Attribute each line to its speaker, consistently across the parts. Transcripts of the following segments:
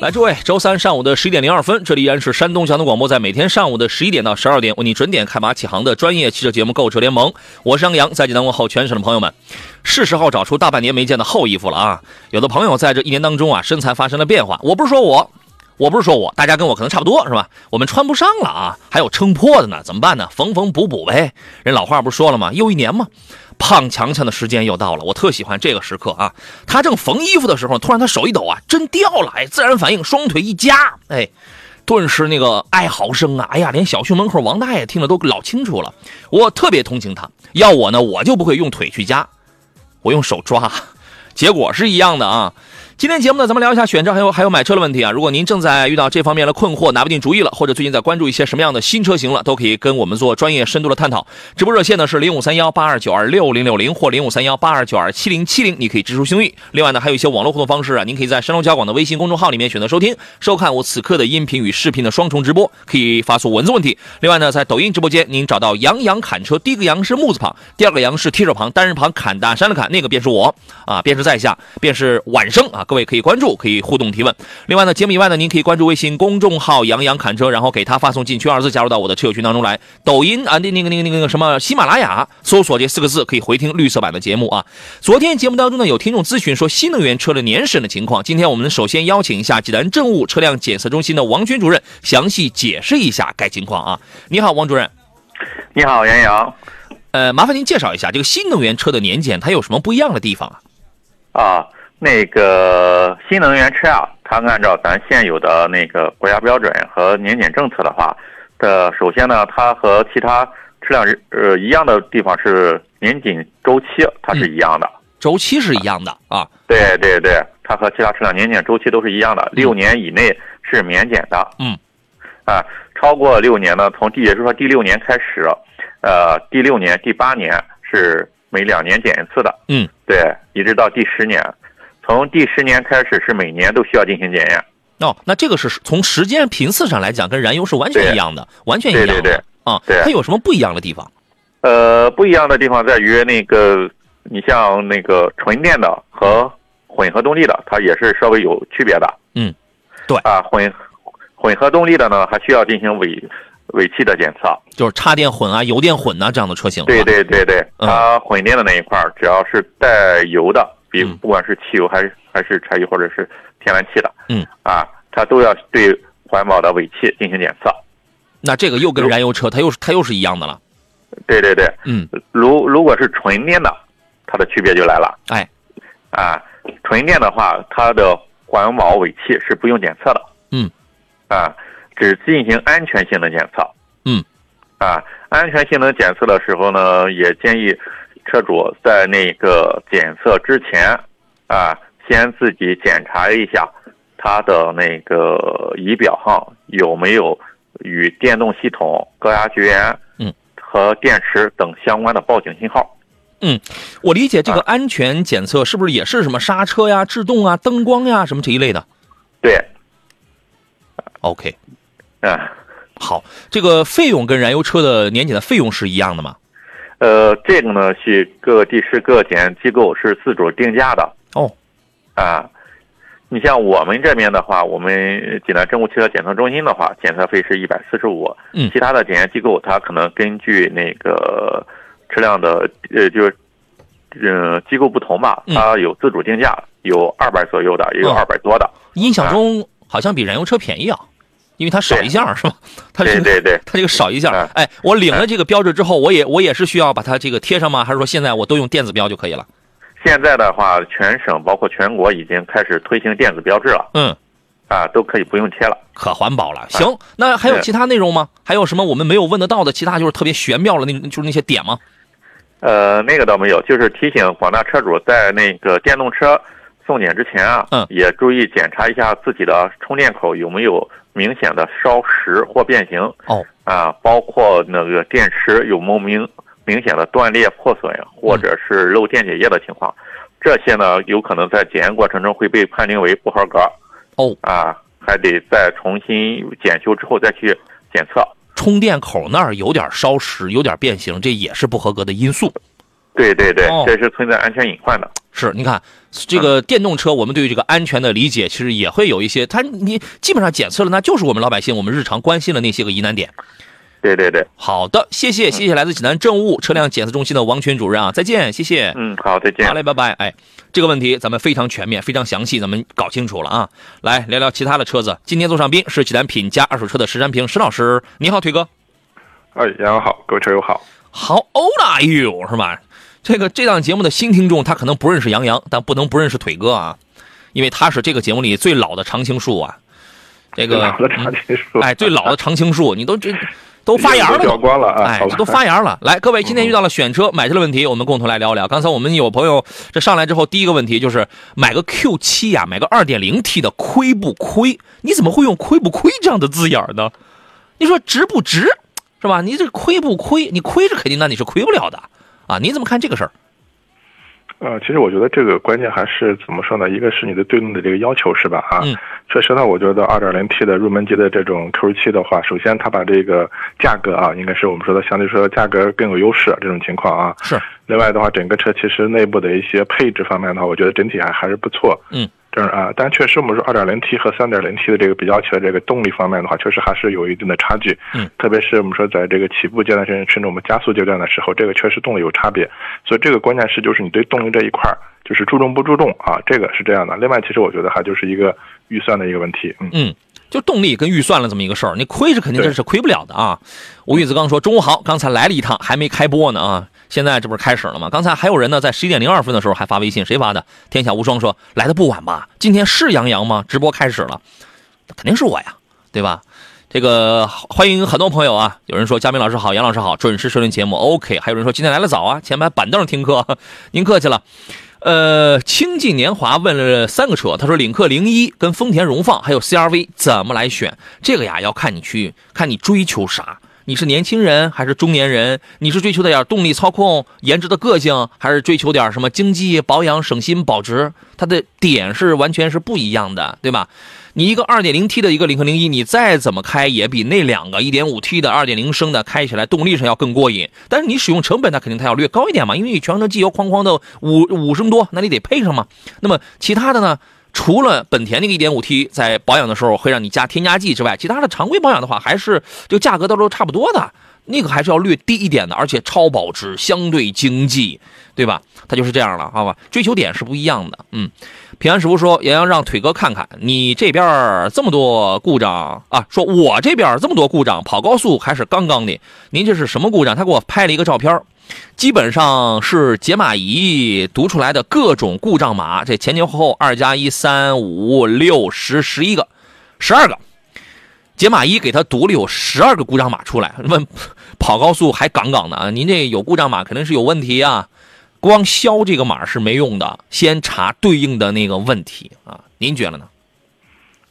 Speaker 1: 来，诸位，周三上午的十一点零二分，这里依然是山东交通广播，在每天上午的十一点到十二点为你准点开马启航的专业汽车节目《购车联盟》。我是杨洋，在济南问候全省的朋友们。是时候找出大半年没见的厚衣服了啊！有的朋友在这一年当中啊，身材发生了变化。我不是说我。我不是说我，大家跟我可能差不多是吧？我们穿不上了啊，还有撑破的呢，怎么办呢？缝缝补补呗。人老话不是说了吗？又一年嘛，胖强强的时间又到了。我特喜欢这个时刻啊。他正缝衣服的时候，突然他手一抖啊，针掉了。哎，自然反应，双腿一夹，哎，顿时那个哀嚎声啊，哎呀，连小区门口王大爷听了都老清楚了。我特别同情他，要我呢，我就不会用腿去夹，我用手抓，结果是一样的啊。今天节目呢，咱们聊一下选车还有还有买车的问题啊。如果您正在遇到这方面的困惑，拿不定主意了，或者最近在关注一些什么样的新车型了，都可以跟我们做专业深度的探讨。直播热线呢是零五三幺八二九二六零六零或零五三幺八二九二七零七零，你可以直抒胸臆。另外呢，还有一些网络互动方式啊，您可以在山东交广的微信公众号里面选择收听收看我此刻的音频与视频的双重直播，可以发送文字问题。另外呢，在抖音直播间，您找到杨洋侃车，第一个杨是木字旁，第二个杨是提手旁，单人旁侃大山的侃，那个便是我啊，便是在下，便是晚生啊，各位可以关注，可以。互动提问。另外呢，节目以外呢，您可以关注微信公众号“杨洋侃车”，然后给他发送进群二字，加入到我的车友群当中来。抖音啊，那那个那个那个什么喜马拉雅，搜索这四个字，可以回听绿色版的节目啊。昨天节目当中呢，有听众咨询说新能源车的年审的情况。今天我们首先邀请一下济南政务车辆检测中心的王军主任，详细解释一下该情况啊。你好，王主任。
Speaker 2: 你好，杨洋。
Speaker 1: 呃，麻烦您介绍一下这个新能源车的年检，它有什么不一样的地方啊？
Speaker 2: 啊。那个新能源车啊，它按照咱现有的那个国家标准和年检政策的话，的首先呢，它和其他车辆呃一样的地方是年检周期，它是一样的，
Speaker 1: 周期是一样的啊。
Speaker 2: 对对对，它和其他车辆年检周期都是一样的，六年以内是免检的。
Speaker 1: 嗯，
Speaker 2: 啊，超过六年呢，从第也就是说第六年开始，呃，第六年、第八年是每两年检一次的。
Speaker 1: 嗯，
Speaker 2: 对，一直到第十年。从第十年开始是每年都需要进行检验
Speaker 1: 哦，那这个是从时间频次上来讲跟燃油是完全一样的，完全一样的。
Speaker 2: 对对对，
Speaker 1: 啊，
Speaker 2: 对，
Speaker 1: 它有什么不一样的地方？
Speaker 2: 呃，不一样的地方在于那个，你像那个纯电的和混合动力的，它也是稍微有区别的。
Speaker 1: 嗯，对
Speaker 2: 啊，混混合动力的呢，还需要进行尾尾气的检测，
Speaker 1: 就是插电混啊、油电混啊这样的车型。
Speaker 2: 对对对对，它混电的那一块只要是带油的。比不管是汽油还是还是柴油或者是天然气的，
Speaker 1: 嗯
Speaker 2: 啊，它都要对环保的尾气进行检测。
Speaker 1: 那这个又跟燃油车它又是它又是一样的了。
Speaker 2: 对对对，
Speaker 1: 嗯，
Speaker 2: 如如果是纯电的，它的区别就来了。
Speaker 1: 哎，
Speaker 2: 啊，纯电的话，它的环保尾气是不用检测的。
Speaker 1: 嗯，
Speaker 2: 啊，只进行安全性能检测。
Speaker 1: 嗯，
Speaker 2: 啊，安全性能检测的时候呢，也建议。车主在那个检测之前，啊，先自己检查一下他的那个仪表上有没有与电动系统、高压绝缘，
Speaker 1: 嗯，
Speaker 2: 和电池等相关的报警信号。
Speaker 1: 嗯，我理解这个安全检测是不是也是什么刹车呀、制动啊、灯光呀什么这一类的？
Speaker 2: 对。
Speaker 1: OK。
Speaker 2: 嗯，
Speaker 1: 好，这个费用跟燃油车的年检的费用是一样的吗？
Speaker 2: 呃，这个呢是各地市各检机构是自主定价的
Speaker 1: 哦，
Speaker 2: 啊，你像我们这边的话，我们济南政务汽车检测中心的话，检测费是一百四十五，
Speaker 1: 嗯，
Speaker 2: 其他的检验机构它可能根据那个车辆的呃，就是嗯机构不同吧，它有自主定价，有二百左右的，也有二百多的。
Speaker 1: 印象中好像比燃油车便宜啊。因为它少一项是吧？它
Speaker 2: 对对对，
Speaker 1: 它这个少一项。哎，我领了这个标志之后，我也我也是需要把它这个贴上吗？还是说现在我都用电子标就可以了？
Speaker 2: 现在的话，全省包括全国已经开始推行电子标志了。
Speaker 1: 嗯，
Speaker 2: 啊，都可以不用贴了，
Speaker 1: 可环保了。行，那还有其他内容吗？还有什么我们没有问得到的其他就是特别玄妙了那，就是那些点吗？
Speaker 2: 呃，那个倒没有，就是提醒广大车主在那个电动车。送检之前啊，
Speaker 1: 嗯
Speaker 2: 也注意检查一下自己的充电口有没有明显的烧蚀或变形
Speaker 1: 哦，
Speaker 2: 啊，包括那个电池有没有明明显的断裂破损或者是漏电解液的情况，这些呢有可能在检验过程中会被判定为不合格
Speaker 1: 哦，
Speaker 2: 啊，还得再重新检修之后再去检测。
Speaker 1: 充电口那儿有点烧蚀，有点变形，这也是不合格的因素。
Speaker 2: 对对对
Speaker 1: 哦，
Speaker 2: 这是存在安全隐患的。
Speaker 1: 是，你看这个电动车，我们对于这个安全的理解，其实也会有一些，它你基本上检测了，那就是我们老百姓我们日常关心的那些个疑难点。
Speaker 2: 对对对，
Speaker 1: 好的，谢谢，谢谢来自济南政务车辆检测中心的王群主任啊，再见，谢谢。
Speaker 2: 嗯，好，再见
Speaker 1: 好。嘞，拜拜。哎，这个问题咱们非常全面、非常详细，咱们搞清楚了啊。来聊聊其他的车子。今天座上宾是济南品佳二手车的石山平石老师，你好，腿哥。
Speaker 3: 哎，杨友好，各位车友好。
Speaker 1: How old are you？是吧？这个这档节目的新听众，他可能不认识杨洋，但不能不认识腿哥啊，因为他是这个节目里最老的常青树啊。这个
Speaker 3: 老的长青树，
Speaker 1: 哎，最老的常青树，你都这都发芽了
Speaker 3: 掉。光了啊！
Speaker 1: 哎
Speaker 3: 这，
Speaker 1: 都发芽了。来，各位，今天遇到了选车、买车的问题，我们共同来聊聊。刚才我们有朋友这上来之后，第一个问题就是买个 Q 七呀，买个二点零 T 的亏不亏？你怎么会用“亏不亏”这样的字眼呢？你说值不值，是吧？你这亏不亏？你亏是肯定，那你是亏不了的啊！你怎么看这个事儿？
Speaker 3: 呃，其实我觉得这个关键还是怎么说呢？一个是你的对应的这个要求是吧？啊，
Speaker 1: 嗯
Speaker 3: 确实呢，我觉得二点零 T 的入门级的这种 Q 7的话，首先它把这个价格啊，应该是我们说的相对说价格更有优势这种情况啊。
Speaker 1: 是，
Speaker 3: 另外的话，整个车其实内部的一些配置方面的话，我觉得整体还还是不错。
Speaker 1: 嗯，
Speaker 3: 这样啊，但确实我们说 2.0T 和 3.0T 的这个比较起来，这个动力方面的话，确实还是有一定的差距。
Speaker 1: 嗯，
Speaker 3: 特别是我们说在这个起步阶段甚至甚至我们加速阶段的时候，这个确实动力有差别。所以这个关键是就是你对动力这一块儿就是注重不注重啊，这个是这样的。另外，其实我觉得还就是一个预算的一个问题。嗯。
Speaker 1: 嗯，就动力跟预算了这么一个事儿，你亏是肯定这是亏不了的啊。吴玉子刚说中午好，刚才来了一趟，还没开播呢啊，现在这不是开始了吗？刚才还有人呢，在十一点零二分的时候还发微信，谁发的？天下无双说来的不晚吧？今天是杨洋吗？直播开始了，肯定是我呀，对吧？这个欢迎很多朋友啊！有人说嘉宾老师好，杨老师好，准时收听节目，OK。还有人说今天来的早啊，前排板凳听课，您客气了。呃，清近年华问了三个车，他说领克零一跟丰田荣放还有 CRV 怎么来选？这个呀要看你去看你追求啥。你是年轻人还是中年人？你是追求点动力、操控、颜值的个性，还是追求点什么经济、保养、省心、保值？它的点是完全是不一样的，对吧？你一个 2.0T 的一个领克零一，你再怎么开也比那两个 1.5T 的2.0升的开起来动力上要更过瘾。但是你使用成本，它肯定它要略高一点嘛，因为你全车机油哐哐的五五升多，那你得配上嘛。那么其他的呢？除了本田那个 1.5T 在保养的时候会让你加添加剂之外，其他的常规保养的话，还是这个价格到时候差不多的。那个还是要略低一点的，而且超保值，相对经济，对吧？它就是这样了，好吧？追求点是不一样的。嗯，平安师傅说，杨洋让腿哥看看你这边这么多故障啊，说我这边这么多故障，跑高速还是杠杠的。您这是什么故障？他给我拍了一个照片基本上是解码仪读出来的各种故障码，这前前后后二加一三五六十十一个，十二个。解码仪给他读了有十二个故障码出来，问跑高速还杠杠的啊？您这有故障码肯定是有问题啊，光消这个码是没用的，先查对应的那个问题啊。您觉得呢？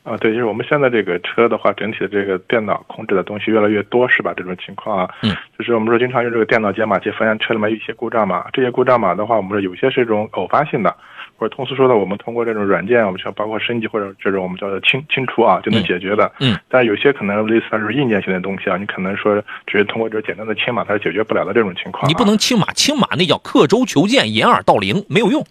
Speaker 3: 啊，对，就是我们现在这个车的话，整体的这个电脑控制的东西越来越多，是吧？这种情况啊，
Speaker 1: 嗯，
Speaker 3: 就是我们说经常用这个电脑解码器发现车里面有一些故障码，这些故障码的话，我们说有些是一种偶发性的，或者通俗说的，我们通过这种软件，我们像包括升级或者这种我们叫做清清除啊，就能解决的。
Speaker 1: 嗯，
Speaker 3: 但有些可能类似它是硬件性的东西啊，你可能说只是通过这简单的清码它是解决不了的这种情况、啊。
Speaker 1: 你不能清码，清码那叫刻舟求剑，掩耳盗铃，没有用。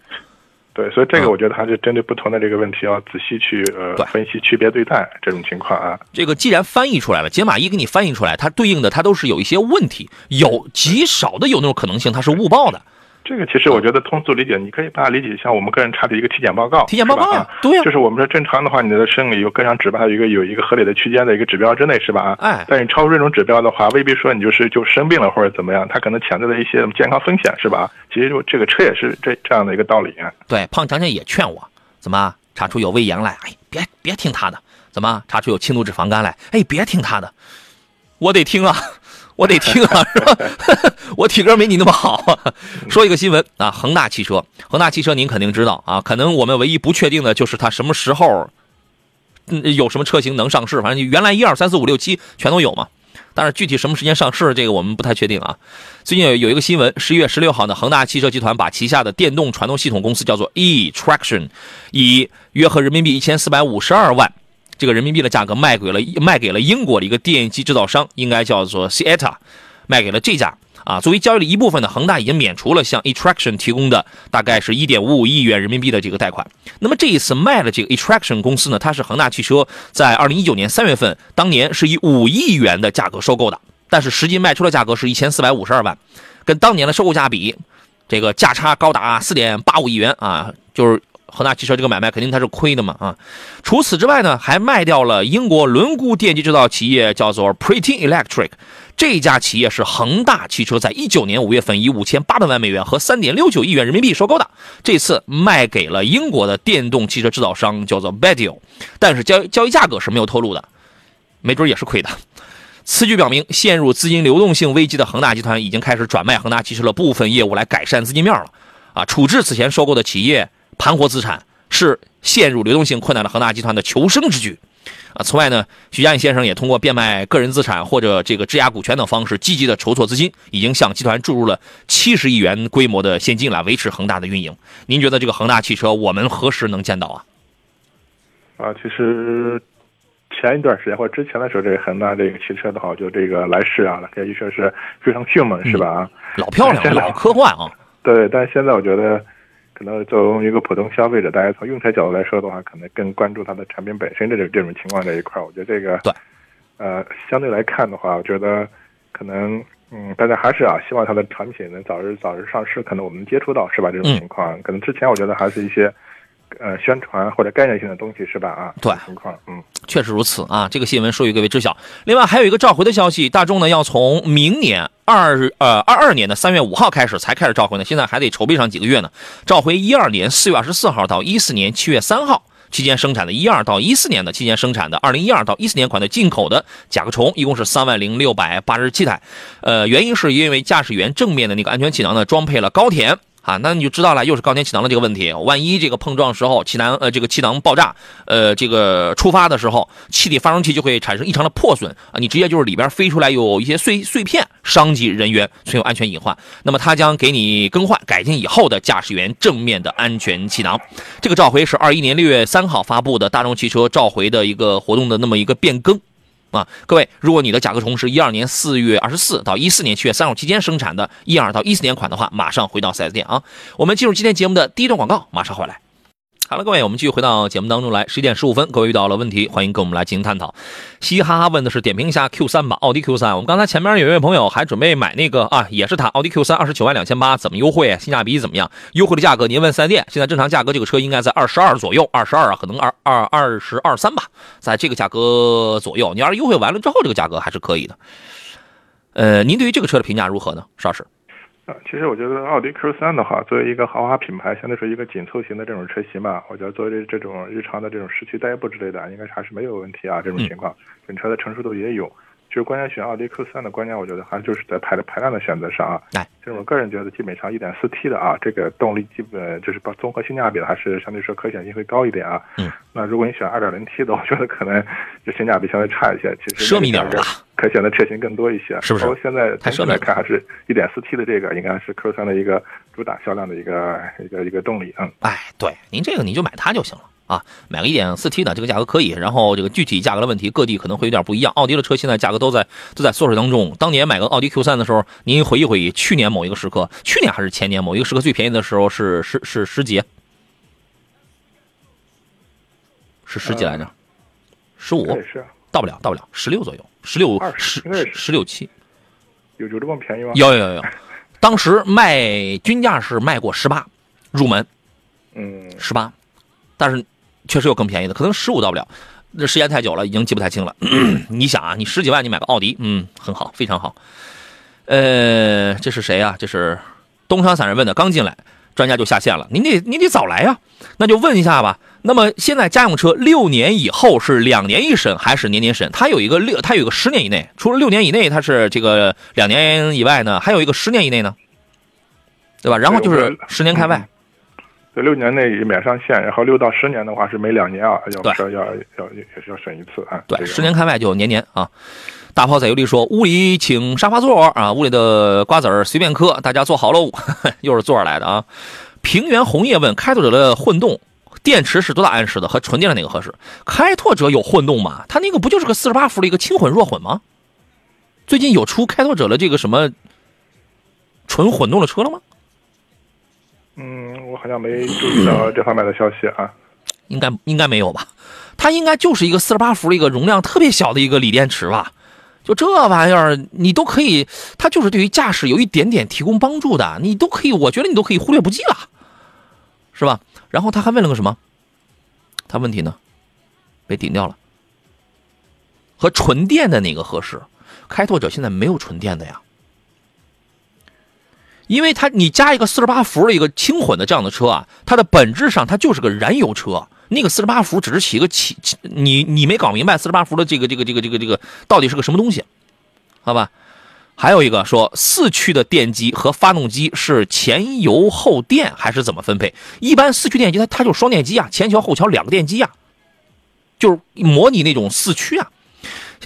Speaker 3: 对，所以这
Speaker 1: 嗯
Speaker 3: 个我觉得还是针对不同的这个问题要仔细去呃分析、区别对待这种情况啊。
Speaker 1: 这个既然翻译出来了，解码仪给你翻译出来，它对应的它都是有一些问题，有极少的有那种可能性，它是误报的。
Speaker 3: 这个其实我觉得通俗理解，你可以把它理解像我们个人查的一个体检报告。
Speaker 1: 体检报告对呀
Speaker 3: 就是我们说正常的话，你的生理有各项指标，有一个有一个合理的区间的一个指标之内，是吧？啊，
Speaker 1: 哎
Speaker 3: 但你超出这种指标的话，未必说你就是就生病了或者怎么样，它可能潜在的一些健康风险，是吧？其实就这个车也是这这样的一个道理啊。
Speaker 1: 对，胖强强也劝我，怎么查出有胃炎来？哎，别别听他的。怎么查出有轻度脂肪肝来？哎，别听他的，我得听啊，我得听啊，是吧？我体格没你那么好。说一个新闻啊，恒大汽车，恒大汽车您肯定知道啊，可能我们唯一不确定的就是它什么时候，嗯，有什么车型能上市。反正原来一二三四五六七全都有嘛，但是具体什么时间上市，这个我们不太确定啊。最近有有一个新闻，十一月十六号呢，恒大汽车集团把旗下的电动传动系统公司叫做 e Traction，以约合人民币一千四百五十二万。这个人民币的价格卖给了卖给了英国的一个电机制造商，应该叫做 Cieta，卖给了这家啊。作为交易的一部分呢，恒大已经免除了向 Attraction 提供的大概是一点五五亿元人民币的这个贷款。那么这一次卖的这个 Attraction 公司呢，它是恒大汽车在二零一九年三月份当年是以五亿元的价格收购的，但是实际卖出的价格是一千四百五十二万，跟当年的收购价比，这个价差高达四点八五亿元啊，就是。恒大汽车这个买卖肯定它是亏的嘛啊！除此之外呢，还卖掉了英国轮毂电机制造企业，叫做 Pretty Electric。这家企业是恒大汽车在一九年五月份以五千八百万美元和三点六九亿元人民币收购的，这次卖给了英国的电动汽车制造商，叫做 Bedio。但是交交易价格是没有透露的，没准也是亏的。此举表明，陷入资金流动性危机的恒大集团已经开始转卖恒大汽车的部分业务来改善资金面了。啊，处置此前收购的企业。盘活资产是陷入流动性困难的恒大集团的求生之举，啊，此外呢，徐家印先生也通过变卖个人资产或者这个质押股权等方式，积极的筹措资金，已经向集团注入了七十亿元规模的现金来维持恒大的运营。您觉得这个恒大汽车我们何时能见到啊？
Speaker 3: 啊，其实前一段时间或者之前的时候，这个恒大这个汽车的话，就这个来世啊，可以说是非常迅猛，是吧？
Speaker 1: 啊老漂亮，老科幻啊。
Speaker 3: 对，但是现在我觉得。可能作为一个普通消费者，大家从用车角度来说的话，可能更关注它的产品本身这种这种情况这一块。我觉得这个
Speaker 1: 对，
Speaker 3: 呃，相对来看的话，我觉得可能嗯，大家还是啊，希望它的产品能早日早日上市，可能我们接触到是吧？这种情况，可能之前我觉得还是一些。呃，宣传或者概念性的东西是吧？啊，
Speaker 1: 对，
Speaker 3: 情况，嗯，
Speaker 1: 确实如此啊。这个新闻说与各位知晓。另外还有一个召回的消息，大众呢要从明年二呃二二年的三月五号开始才开始召回呢，现在还得筹备上几个月呢。召回一二年四月二十四号到一四年七月三号期间生产的，一二到一四年的期间生产的，二零一二到一四年款的进口的甲壳虫，一共是三万零六百八十七台。呃，原因是因为驾驶员正面的那个安全气囊呢装配了高田。啊，那你就知道了，又是高田气囊的这个问题。万一这个碰撞时候气囊呃这个气囊爆炸，呃这个出发的时候，气体发生器就会产生异常的破损啊，你直接就是里边飞出来有一些碎碎片，伤及人员，存有安全隐患。那么它将给你更换改进以后的驾驶员正面的安全气囊。这个召回是二一年六月三号发布的大众汽车召回的一个活动的那么一个变更。啊，各位，如果你的甲壳虫是一二年四月二十四到一四年七月三号期间生产的，一二到一四年款的话，马上回到四 S 店啊。我们进入今天节目的第一段广告，马上回来。好了，各位，我们继续回到节目当中来。十一点十五分，各位遇到了问题，欢迎跟我们来进行探讨。嘻嘻哈哈问的是点评一下 Q 三吧，奥迪 Q 三。我们刚才前面有一位朋友还准备买那个啊，也是他奥迪 Q 三，二十九万两千八，怎么优惠？性价比怎么样？优惠的价格您问四 S 店。现在正常价格这个车应该在二十二左右，二十二啊，可能二二二十二三吧，在这个价格左右。你要是优惠完了之后，这个价格还是可以的。呃，您对于这个车的评价如何呢，邵老师？
Speaker 3: 其实我觉得奥迪 Q3 的话，作为一个豪华品牌，相对说一个紧凑型的这种车型吧，我觉得作为这种日常的这种市区代步之类的，应该还是没有问题啊。这种情况，整车的成熟度也有。就是关键选奥迪 Q3 的关键，我觉得还就是在排的排量的选择上啊。
Speaker 1: 哎，
Speaker 3: 就是我个人觉得，基本上 1.4T 的啊，这个动力基本就是把综合性价比还是相对说可选性会高一点啊。
Speaker 1: 嗯。
Speaker 3: 那如果你选二点零 T 的，我觉得可能就性价比相对差一些。其实
Speaker 1: 奢靡点吧。
Speaker 3: 可选的车型更多一些，
Speaker 1: 是不是？
Speaker 3: 现在整体来看，还是一点四 T 的这个应该是 Q 三的一个主打销量的一个一个一个动力。嗯，
Speaker 1: 哎，对，您这个你就买它就行了啊，买个一点四 T 的，这个价格可以。然后这个具体价格的问题，各地可能会有点不一样。奥迪的车现在价格都在都在缩水当中。当年买个奥迪 Q 三的时候，您回忆回忆，去年某一个时刻，去年还是前年某一个时刻最便宜的时候是是是十几，是十几来着，十五。
Speaker 3: 是。
Speaker 1: 到不了，到不了，十六左右，十六十十六七，
Speaker 3: 有有这么便宜吗？
Speaker 1: 有有有有，当时卖均价是卖过十八，入门，
Speaker 3: 嗯，
Speaker 1: 十八，但是确实有更便宜的，可能十五到不了，这时间太久了，已经记不太清了。你想啊，你十几万你买个奥迪，嗯，很好，非常好。呃，这是谁啊？这是东昌散人问的，刚进来，专家就下线了，您得您得早来呀，那就问一下吧。那么现在家用车六年以后是两年一审还是年年审？它有一个六，它有一个十年以内，除了六年以内它是这个两年以外呢，还有一个十年以内呢，对吧？然后就是十年开外。
Speaker 3: 对，六年内免上限，然后六到十年的话是每两年啊，要
Speaker 1: 对
Speaker 3: 要要要要审一次啊。
Speaker 1: 对，十年开外就年年啊。大炮在油里说：“屋里请沙发座啊，屋里的瓜子儿随便嗑，大家坐好喽。”又是坐着来的啊。平原红叶问：开拓者的混动电池是多大安时的？和纯电的哪个合适？开拓者有混动吗？它那个不就是个四十八伏的一个轻混弱混吗？最近有出开拓者的这个什么纯混动的车了吗？
Speaker 3: 嗯，我好像没注意到这方面的消息啊。
Speaker 1: 应该应该没有吧？它应该就是一个四十八伏的一个容量特别小的一个锂电池吧？就这玩意儿，你都可以，它就是对于驾驶有一点点提供帮助的，你都可以，我觉得你都可以忽略不计了，是吧？然后他还问了个什么？他问题呢？被顶掉了。和纯电的哪个合适？开拓者现在没有纯电的呀，因为它你加一个四十八伏的一个轻混的这样的车啊，它的本质上它就是个燃油车。那个四十八伏只是起一个起起，你你没搞明白四十八伏的这个这个这个这个这个到底是个什么东西，好吧？还有一个说四驱的电机和发动机是前油后电还是怎么分配？一般四驱电机它它就是双电机啊，前桥后桥两个电机啊，就是模拟那种四驱啊。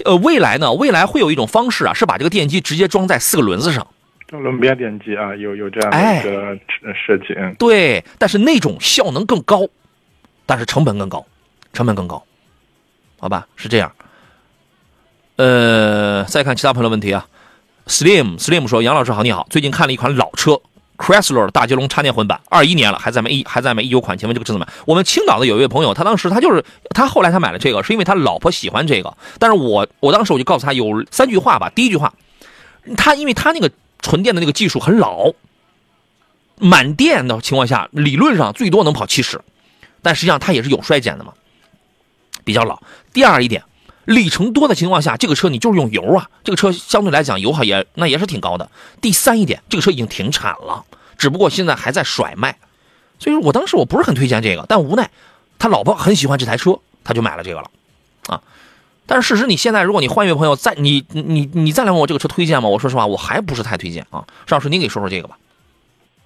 Speaker 1: 呃，未来呢，未来会有一种方式啊，是把这个电机直接装在四个轮子上。
Speaker 3: 这轮边电机啊，有有这样的
Speaker 1: 哎
Speaker 3: 一个呃设计，嗯，
Speaker 1: 对，但是那种效能更高，但是成本更高，成本更高，好吧，是这样。呃，再看其他朋友问题啊，Slim Slim 说：“杨老师好，你好，最近看了一款老车 Chrysler 大捷龙插电混版，二一年了，还在卖一还在卖一九款，请问这个车怎么买？我们青岛的有一位朋友，他当时他就是他后来他买了这个，是因为他老婆喜欢这个，但是我我当时我就告诉他有三句话吧，第一句话，他因为他那个纯电的那个技术很老，满电的情况下，理论上最多能跑七十，但实际上它也是有衰减的嘛，比较老。第二一点，里程多的情况下，这个车你就是用油啊，这个车相对来讲油耗也那也是挺高的。第三一点，这个车已经停产了，只不过现在还在甩卖，所以说我当时我不是很推荐这个，但无奈他老婆很喜欢这台车，他就买了这个了，啊。但是事实，你现在如果你换一位朋友再你你你再来问我这个车推荐吗？我说实话，我还不是太推荐啊。邵老师，您给说说这个吧。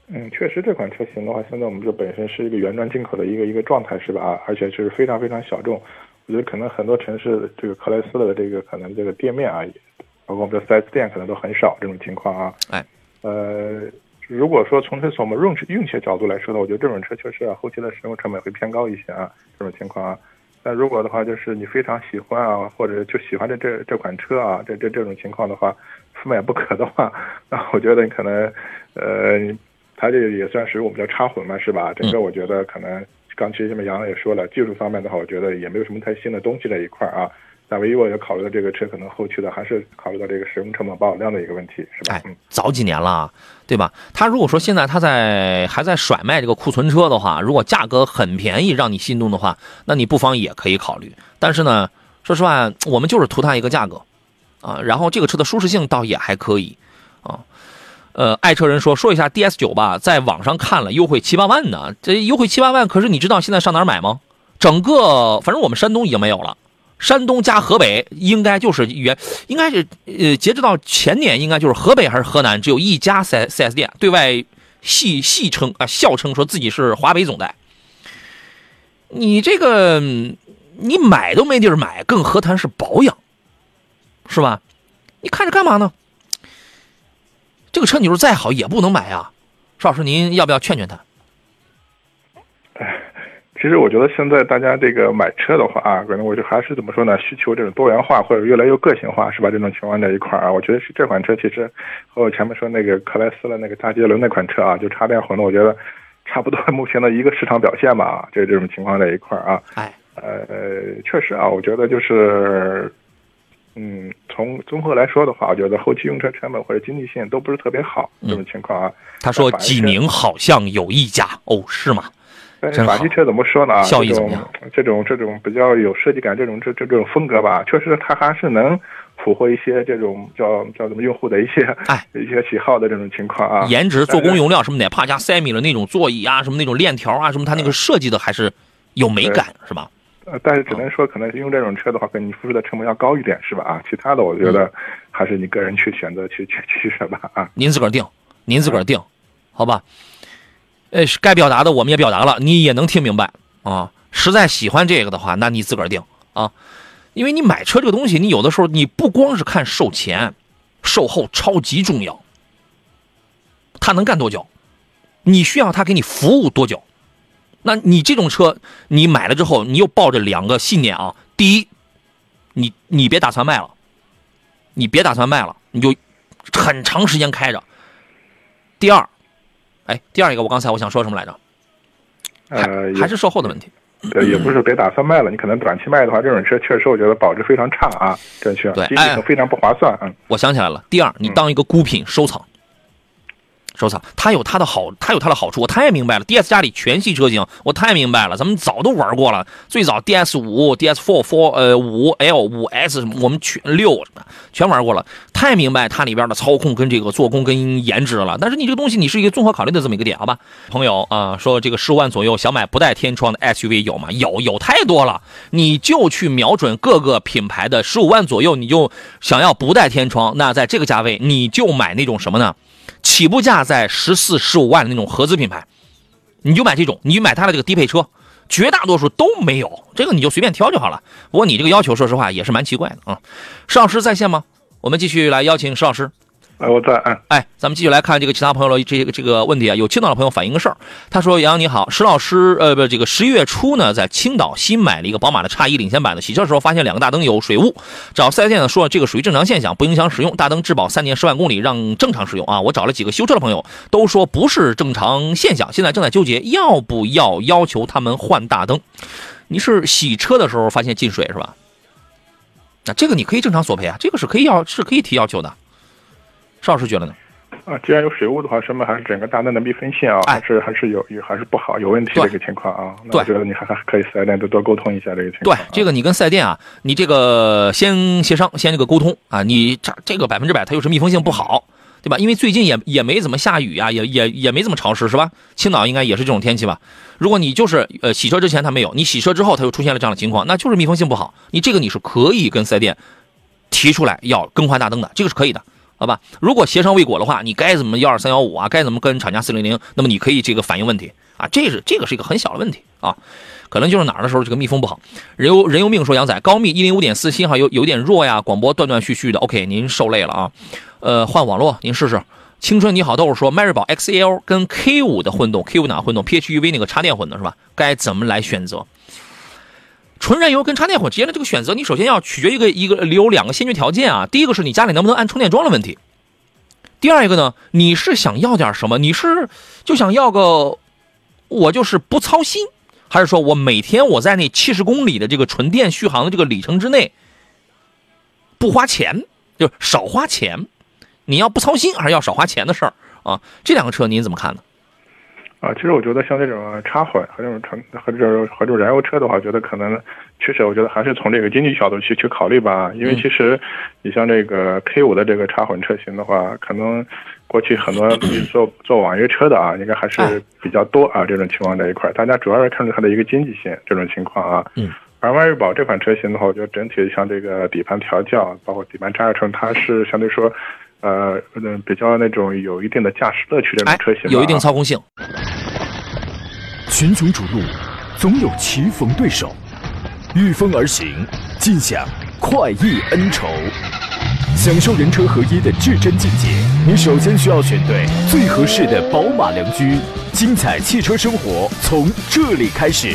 Speaker 3: 嗯，确实这款车型的话，现在我们这本身是一个原装进口的一个一个状态，是吧？啊，而且就是非常非常小众。我觉得可能很多城市这个克莱斯勒的这个可能这个店面啊，包括我们的四 S 店可能都很少这种情况啊。
Speaker 1: 哎，
Speaker 3: 呃，如果说从这从我们运气运气角度来说呢，我觉得这种车确实啊，后期的使用成本会偏高一些啊，这种情况啊。但如果的话，就是你非常喜欢啊，或者就喜欢这这这款车啊，这这这种情况的话，非买不可的话，那我觉得你可能，呃，它这个也算是我们叫插混嘛，是吧？整个我觉得可能刚其实前面杨洋也说了，技术方面的话，我觉得也没有什么太新的东西在一块儿啊。那唯一我也考虑到这个车可能后期的还是考虑到这个使用成本保有量的一个问题，是吧？
Speaker 1: 哎
Speaker 3: 嗯，
Speaker 1: 早几年了，对吧？他如果说现在他在还在甩卖这个库存车的话，如果价格很便宜让你心动的话，那你不妨也可以考虑。但是呢，说实话，我们就是图它一个价格啊，然后这个车的舒适性倒也还可以啊。呃，爱车人说说一下 DS 九吧，在网上看了优惠七八万呢，这优惠七八万，可是你知道现在上哪儿买吗？整个反正我们山东已经没有了。山东加河北应该就是原，应该是呃，截止到前年，应该就是河北还是河南只有一家4 4S 店对外戏戏称啊笑称说自己是华北总代。你这个你买都没地儿买，更何谈是保养，是吧？你看着干嘛呢？这个车你说再好也不能买啊。邵老师，您要不要劝劝他？
Speaker 3: 其实我觉得现在大家这个买车的话啊，可能我就还是怎么说呢？需求这种多元化或者越来越个性化，是吧？这种情况在一块儿啊，我觉得是这款车其实和我前面说那个克莱斯勒那个大捷伦那款车啊，就插电混动，我觉得差不多 目前的一个市场表现吧。这这种情况在一块儿啊，
Speaker 1: 哎，
Speaker 3: 呃，确实啊，我觉得就是，嗯，从综合来说的话，我觉得后期用车成本或者经济性都不是特别好，这种情况啊。
Speaker 1: 他说济宁好像有一家哦，是吗？
Speaker 3: 法系车怎么说呢？啊，这种
Speaker 1: 效益怎么样
Speaker 3: 这种这种比较有设计感，这种这这这种风格吧，确实它还是能符合一些这种叫叫什么用户的一些
Speaker 1: 哎
Speaker 3: 一些喜好的这种情况啊。
Speaker 1: 颜值、做工用料什么哪怕加 semi 的那种座椅啊，什么那种链条啊，什么它那个设计的还是有美感是吧？
Speaker 3: 呃，但是只能说，可能用这种车的话，可能你付出的成本要高一点，是吧？啊，其他的我觉得还是你个人去选择去去取舍吧。啊，
Speaker 1: 您自个儿定，您自个儿定，好吧？呃，该表达的我们也表达了，你也能听明白啊。实在喜欢这个的话，那你自个儿定啊。因为你买车这个东西，你有的时候你不光是看售前，售后超级重要。他能干多久？你需要他给你服务多久？那你这种车，你买了之后，你又抱着两个信念啊。第一，你你别打算卖了，你别打算卖了，你就很长时间开着。第二，哎，第二一个，我刚才我想说什么来着？
Speaker 3: 呃，
Speaker 1: 还是售后的问题。
Speaker 3: 对，也不是别打算卖了，你可能短期卖的话，这种车确实我觉得保值非常差啊，这确
Speaker 1: 对，
Speaker 3: 非常不划算。嗯，
Speaker 1: 我想起来了，第二，你当一个孤品收藏。收藏，它有它的好，它有它的好处，我太明白了。DS 家里全系车型，我太明白了，咱们早都玩过了。最早 DS 五、DS Four、Four 呃五 L、五 S 什么我们全六什么全玩过了，太明白它里边的操控跟这个做工跟颜值了。但是你这个东西，你是一个综合考虑的这么一个点，好吧？朋友啊，说这个十五万左右想买不带天窗的 SUV 有吗？有，有太多了。你就去瞄准各个品牌的十五万左右，你就想要不带天窗，那在这个价位，你就买那种什么呢？起步价在十四、十五万的那种合资品牌，你就买这种，你买它的这个低配车，绝大多数都没有，这个你就随便挑就好了。不过你这个要求，说实话也是蛮奇怪的啊。石老师在线吗？我们继续来邀请石老师。
Speaker 3: 哎，我在。
Speaker 1: 哎，咱们继续来看这个其他朋友的这个这个问题啊。有青岛的朋友反映个事儿，他说：“杨洋你好，石老师，呃，不，这个十一月初呢，在青岛新买了一个宝马的叉一领先版的，洗车的时候发现两个大灯有水雾，找四 S 店呢说这个属于正常现象，不影响使用，大灯质保三年十万公里，让正常使用啊。我找了几个修车的朋友，都说不是正常现象，现在正在纠结要不要要求他们换大灯。你是洗车的时候发现进水是吧？那这个你可以正常索赔啊，这个是可以要是可以提要求的。”邵老师觉得呢？
Speaker 3: 啊，既然有水雾的话，说明还是整个大灯的密封性啊，还是还是有有还是不好，有问题的一个情况啊。那我觉得你还还可以四 S 店多多沟通一下这个情况。
Speaker 1: 对，这个你跟四 S 店啊，你这个先协商，先这个沟通啊。你这这个百分之百它又是密封性不好，对吧？因为最近也也没怎么下雨啊，也也也没怎么潮湿，是吧？青岛应该也是这种天气吧？如果你就是呃洗车之前它没有，你洗车之后它又出现了这样的情况，那就是密封性不好。你这个你是可以跟四 S 店提出来要更换大灯的，这个是可以的。好吧，如果协商未果的话，你该怎么幺二三幺五啊？该怎么跟厂家四零零？那么你可以这个反映问题啊，这是这个是一个很小的问题啊，可能就是哪儿的时候这个密封不好。人有人有命说杨仔高密一零五点四信号有有点弱呀，广播断断续续的。OK，您受累了啊，呃，换网络您试试。青春你好豆说迈锐宝 XL 跟 K 五的混动，K 五哪个混动？PHEV 那个插电混的是吧？该怎么来选择？纯燃油跟插电混之间的这个选择，你首先要取决一个一个有两个先决条件啊。第一个是你家里能不能安充电桩的问题。第二一个呢，你是想要点什么？你是就想要个我就是不操心，还是说我每天我在那七十公里的这个纯电续航的这个里程之内不花钱，就是少花钱？你要不操心，还是要少花钱的事儿啊？这两个车您怎么看呢？
Speaker 3: 啊，其实我觉得像这种插混和这种纯和这种和这种燃油车的话，我觉得可能确实，我觉得还是从这个经济角度去去考虑吧。因为其实你像这个 K 五的这个插混车型的话，可能过去很多做做网约车的啊，应该还是比较多啊。这种情况在一块，大家主要是看重它的一个经济性这种情况啊。
Speaker 1: 嗯。
Speaker 3: 而迈锐宝这款车型的话，我觉得整体像这个底盘调教，包括底盘加热程，它是相对说。呃，比较那种有一定的驾驶乐趣的那种车型，
Speaker 1: 有一定操控性。
Speaker 4: 群雄逐鹿，总有棋逢对手，御风而行，尽享快意恩仇，享受人车合一的至臻境界。你首先需要选对最合适的宝马良驹，精彩汽车生活从这里开始。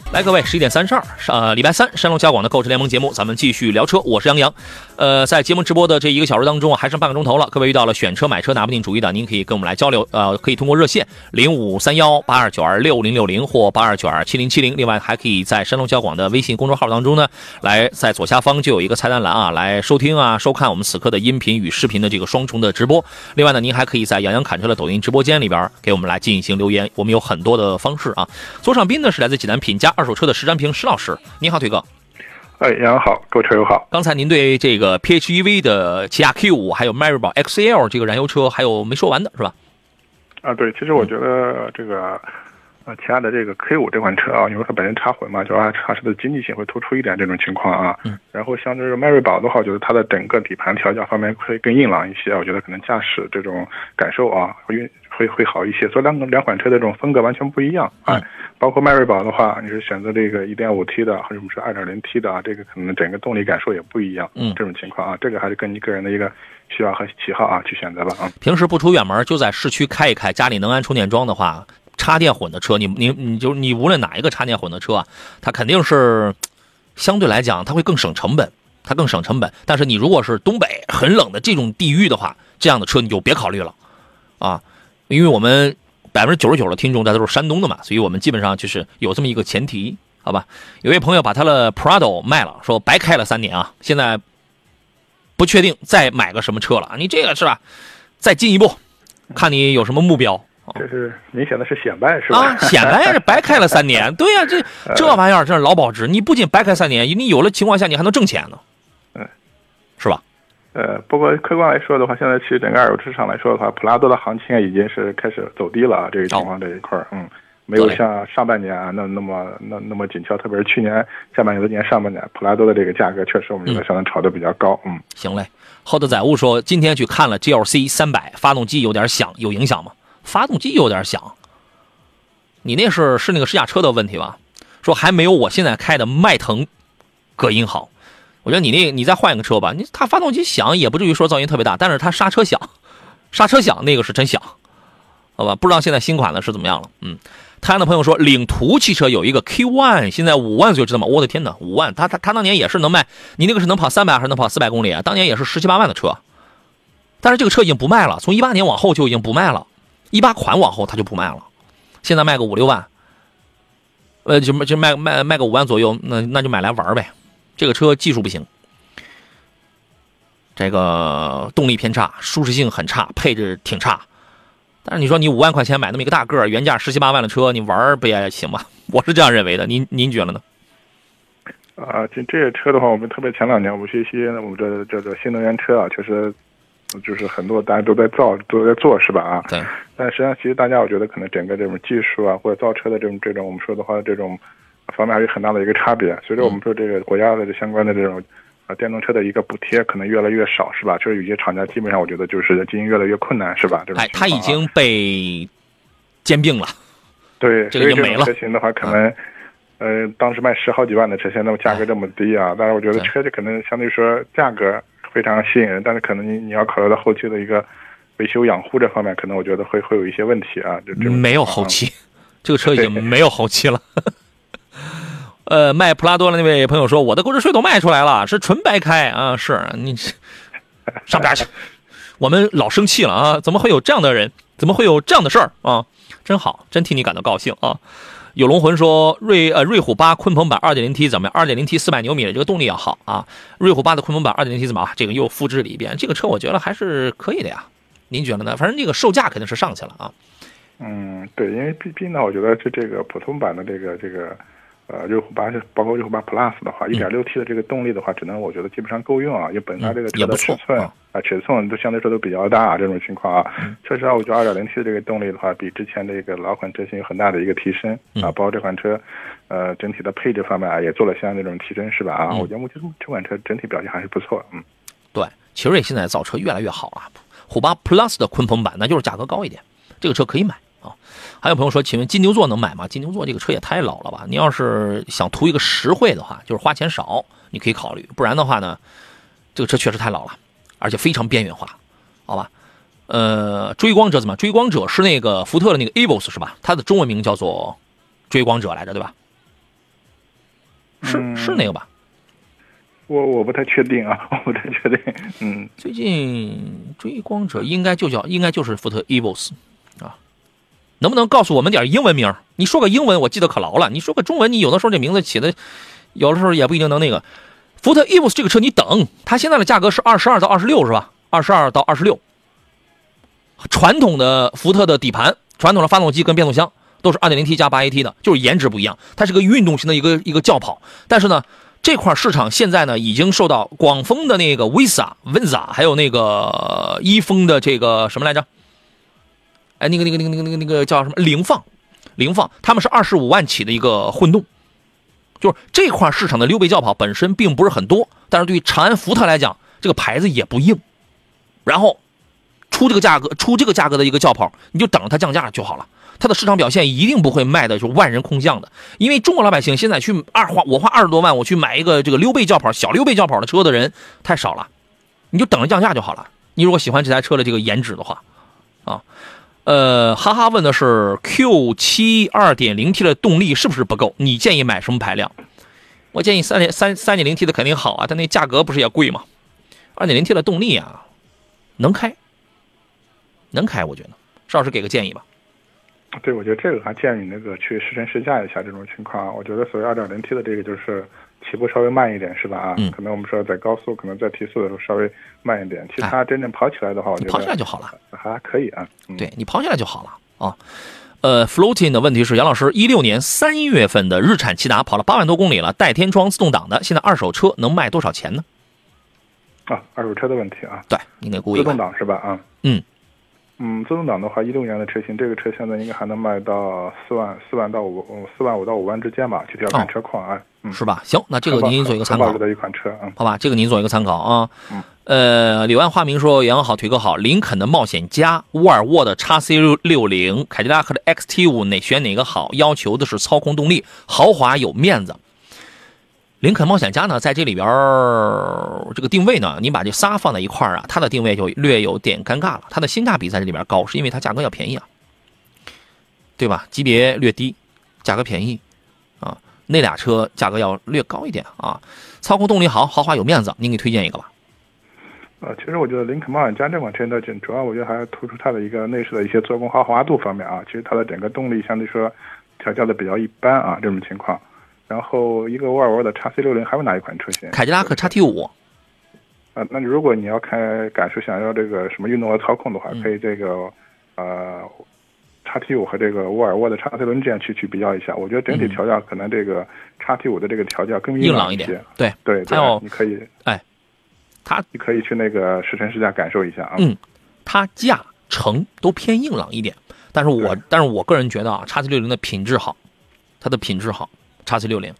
Speaker 1: 来，各位，十一点三十二，呃，礼拜三，山东交广的购车联盟节目，咱们继续聊车。我是杨洋，呃，在节目直播的这一个小时当中啊，还剩半个钟头了。各位遇到了选车买车拿不定主意的，您可以跟我们来交流，呃，可以通过热线零五三幺八二九二六零六零或八二九二七零七零。另外，还可以在山东交广的微信公众号当中呢，来在左下方就有一个菜单栏啊，来收听啊，收看我们此刻的音频与视频的这个双重的直播。另外呢，您还可以在杨洋侃车的抖音直播间里边给我们来进行留言，我们有很多的方式啊。左上宾呢是来自济南品家。二手车的石占平石老师，你好，腿哥。
Speaker 3: 哎，杨好，各位车友好。
Speaker 1: 刚才您对这个 PHEV 的起亚 Q 五，还有迈锐宝 XL 这个燃油车还有没说完的是吧？
Speaker 3: 啊，对，其实我觉得这个。呃，起亚的这个 K 五这款车啊，因为它本身插混嘛，就它它的经济性会突出一点这种情况啊。嗯。然后像这个迈锐宝的话，我觉得它的整个底盘调教方面会更硬朗一些，我觉得可能驾驶这种感受啊，会会会好一些。所以两两款车的这种风格完全不一样啊。包括迈锐宝的话，你是选择这个 1.5T 的，或者是 2.0T 的啊，这个可能整个动力感受也不一样。嗯。这种情况啊，这个还是跟你个人的一个需要和喜好啊去选择吧啊。
Speaker 1: 平时不出远门，就在市区开一开，家里能安充电桩的话。插电混的车，你你你就你无论哪一个插电混的车啊，它肯定是相对来讲它会更省成本，它更省成本。但是你如果是东北很冷的这种地域的话，这样的车你就别考虑了啊，因为我们百分之九十九的听众大家都是山东的嘛，所以我们基本上就是有这么一个前提，好吧？有位朋友把他的 Prado 卖了，说白开了三年啊，现在不确定再买个什么车了。你这个是吧？再进一步，看你有什么目标。
Speaker 3: 这是明显的是显摆是吧？
Speaker 1: 啊，显摆是白开了三年，对呀，这这玩意儿这是劳保值，你不仅白开三年，你有了情况下你还能挣钱呢？
Speaker 3: 呃，不过客观来说的话，现在其实整个二手市场来说的话，普拉多的行情已经是开始走低了啊，这个情况这一块儿，嗯，没有像上半年啊那那么那那么紧俏，特别是去年下半年、今年上半年，普拉多的这个价格确实我们觉得相当炒的比较高，嗯，
Speaker 1: 行嘞。厚德载物说今天去看了 GLC 三百，发动机有点响，有影响吗？发动机有点响，你那是是那个试驾车的问题吧？说还没有我现在开的迈腾隔音好。我觉得你那，你再换一个车吧。你它发动机响也不至于说噪音特别大，但是它刹车响，刹车响那个是真响，好吧？不知道现在新款的是怎么样了。嗯，泰安的朋友说，领途汽车有一个 K One，现在五万左右，知道吗？我的天哪，五万！他他他当年也是能卖，你那个是能跑三百还是能跑四百公里啊？当年也是十七八万的车，但是这个车已经不卖了，从一八年往后就已经不卖了。一八款往后它就不卖了，现在卖个五六万，呃，就就卖卖卖个五万左右，那那就买来玩呗。这个车技术不行，这个动力偏差，舒适性很差，配置挺差。但是你说你五万块钱买那么一个大个儿原价十七八万的车，你玩儿不也行吗？我是这样认为的，您您觉得呢？
Speaker 3: 啊，这这些车的话，我们特别前两年我们学习我们这这个新能源车啊，确实。就是很多大家都在造，都在做，是吧？啊，
Speaker 1: 对。
Speaker 3: 但实际上，其实大家我觉得可能整个这种技术啊，或者造车的这种这种，我们说的话，这种方面还有很大的一个差别。随着我们说这个国家的这相关的这种啊电动车的一个补贴可能越来越少，是吧？就是有些厂家基本上我觉得就是经营越来越困难，是吧？
Speaker 1: 哎，它已经被兼并了。
Speaker 3: 对，
Speaker 1: 这个没了。
Speaker 3: 车型的话，可能呃，当时卖十好几万的车，现在价格这么低啊。但是我觉得车就可能相对说价格。非常吸引人，但是可能你你要考虑到后期的一个维修养护这方面，可能我觉得会会有一些问题啊。就
Speaker 1: 没有后期，这个车已经没有后期了。呃，卖普拉多的那位朋友说，我的购置税都卖出来了，是纯白开啊！是你 上边去，我们老生气了啊！怎么会有这样的人？怎么会有这样的事儿啊？真好，真替你感到高兴啊！有龙魂说瑞呃瑞虎八鲲鹏版二点零 T 怎么样？二点零 T 四百牛米的这个动力要好啊。瑞虎八的鲲鹏版二点零 T 怎么啊？这个又复制了一遍，这个车我觉得还是可以的呀。您觉得呢？反正这个售价肯定是上去了啊。
Speaker 3: 嗯，对，因为毕竟呢，我觉得这这个普通版的这个这个。呃，瑞虎八包括瑞虎八 Plus 的话，一点六 T 的这个动力的话，只能我觉得基本上够用啊。因为本来这个车的尺寸啊，尺寸都相对说都比较大，这种情况啊，确实啊，我觉得二点零 T 的这个动力的话，比之前这个老款车型有很大的一个提升啊。包括这款车，呃，整体的配置方面啊，也做了相应的这种提升，是吧？啊，我觉得目前这款车整体表现还是不错。嗯，
Speaker 1: 对，奇瑞现在造车越来越好了，虎八 Plus 的鲲鹏版那就是价格高一点，这个车可以买。啊，还有朋友说，请问金牛座能买吗？金牛座这个车也太老了吧！你要是想图一个实惠的话，就是花钱少，你可以考虑；不然的话呢，这个车确实太老了，而且非常边缘化，好吧？呃，追光者怎么？追光者是那个福特的那个 Evos 是吧？它的中文名叫做追光者来着，对吧？是是那个吧？
Speaker 3: 我我不太确定啊，我不太确定。嗯，
Speaker 1: 最近追光者应该就叫，应该就是福特 Evos。能不能告诉我们点英文名？你说个英文，我记得可牢了。你说个中文，你有的时候这名字起的，有的时候也不一定能那个。福特 Evos 这个车，你等，它现在的价格是二十二到二十六，是吧？二十二到二十六。传统的福特的底盘，传统的发动机跟变速箱都是二点零 T 加八 AT 的，就是颜值不一样。它是个运动型的一个一个轿跑，但是呢，这块市场现在呢，已经受到广丰的那个 Visa、Visa，还有那个一丰的这个什么来着？哎，那个、那个、那个、那个、那个、那个叫什么？凌放，凌放，他们是二十五万起的一个混动，就是这块市场的溜背轿跑本身并不是很多，但是对于长安福特来讲，这个牌子也不硬，然后出这个价格，出这个价格的一个轿跑，你就等着它降价就好了。它的市场表现一定不会卖的就万人空巷的，因为中国老百姓现在去二花我花二十多万我去买一个这个溜背轿跑小溜背轿跑的车的人太少了，你就等着降价就好了。你如果喜欢这台车的这个颜值的话，啊，呃，哈哈问的是 Q 七二点零 T 的动力是不是不够？你建议买什么排量？我建议三点三三点零 T 的肯定好啊，但那价格不是也贵吗？二点零 T 的动力啊，能开，能开，我觉得邵老师给个建议吧。
Speaker 3: 对，我觉得这个还建议那个去试乘试驾一下这种情况。我觉得所谓二点零 T 的这个就是起步稍微慢一点，是吧？啊，
Speaker 1: 嗯
Speaker 3: 可能我们说在高速，可能在提速的时候稍微慢一点。其他真正跑起来的话，我觉得
Speaker 1: 跑起来就好了，
Speaker 3: 还可以啊。嗯、
Speaker 1: 对你跑起来就好了啊。呃，floating 的问题是，杨老师，一六年三月份的日产骐达跑了八万多公里了，带天窗自动挡的，现在二手车能卖多少钱呢？
Speaker 3: 啊，二手车的问题啊，
Speaker 1: 对，你得估一
Speaker 3: 自动。挡是吧？啊，
Speaker 1: 嗯
Speaker 3: 嗯，自动挡的话，一六年的车型，这个车现在应该还能卖到四万四万到五嗯四万五到五万之间吧，具体要看
Speaker 1: 哦
Speaker 3: 车况啊。嗯，
Speaker 1: 是吧？行，那这个您做一个参考
Speaker 3: 一款车啊。
Speaker 1: 好吧，这个您做一个参考啊。
Speaker 3: 嗯
Speaker 1: 呃，柳暗花明说杨好，腿哥好，林肯的冒险家、沃尔沃的 x C 六六零、凯迪拉克的 XT 五，哪选哪个好？要求的是操控动力、豪华有面子。林肯冒险家呢，在这里边儿这个定位呢，你把这仨放在一块儿啊，它的定位就略有点尴尬了。它的性价比在这里边高，是因为它价格要便宜啊，对吧？级别略低，价格便宜啊。那俩车价格要略高一点啊。操控动力好，豪华有面子，您给推荐一个吧。
Speaker 3: 呃，其实我觉得林肯冒险家这款车呢，主主要我觉得还是突出它的一个内饰的一些做工豪华度方面啊。其实它的整个动力相对说调教的比较一般啊，这种情况。然后一个沃尔沃的 x C 六零还有哪一款车型？
Speaker 1: 凯迪拉克 XT 五，
Speaker 3: 啊，那如果你要开感受，想要这个什么运动和操控的话，
Speaker 1: 嗯
Speaker 3: 可以这个呃叉 T 五和这个沃尔沃的 x C 六零这样去去比较一下。我觉得整体调教可能这个叉 T 五的这个调教更
Speaker 1: 硬
Speaker 3: 朗
Speaker 1: 一点。对，
Speaker 3: 对，对
Speaker 1: 它要
Speaker 3: 你可以哎
Speaker 1: 它
Speaker 3: 你可以去那个试乘试驾感受一下啊。
Speaker 1: 嗯它驾乘都偏硬朗一点，但是我但是我个人觉得啊，x C 六零的品质好，它的品质好，x C 六零，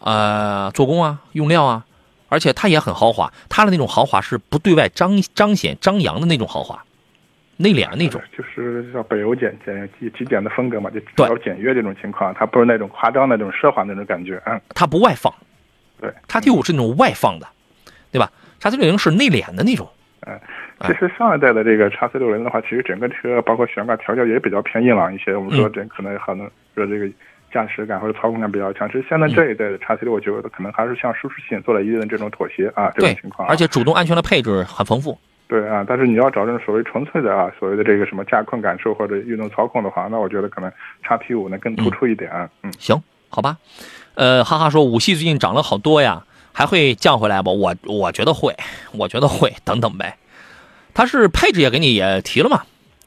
Speaker 1: 呃，做工啊，用料啊，而且它也很豪华，它的那种豪华是不对外彰彰显张扬的那种豪华，内敛的那种。
Speaker 3: 就是像北欧简简极极简的风格嘛，就比较简约这种情况，它不是那种夸张的那种奢华那种感觉啊。
Speaker 1: 它不外放，
Speaker 3: 对
Speaker 1: 叉 T 五是那种外放的，对吧？叉 C 六零是内敛的那种，嗯
Speaker 3: 其实上一代的这个叉 C 六零的话，其实整个车包括悬挂调教也比较偏硬朗一些。我们说
Speaker 1: 嗯
Speaker 3: 这可能可能说这个驾驶感或者操控感比较强。其实现在这一代的叉 C 六，我觉得可能还是向舒适性做了一定的这种妥协啊，这种情况啊。
Speaker 1: 而且主动安全的配置很丰富。
Speaker 3: 对啊，但是你要找这种所谓纯粹的啊，所谓的这个什么驾控感受或者运动操控的话，那我觉得可能叉 P 五呢更突出一点啊。嗯，
Speaker 1: 行，好吧。呃，哈哈说五系最近涨了好多呀，还会降回来不？我我觉得会，我觉得会，等等呗。它是配置也给你也提了嘛，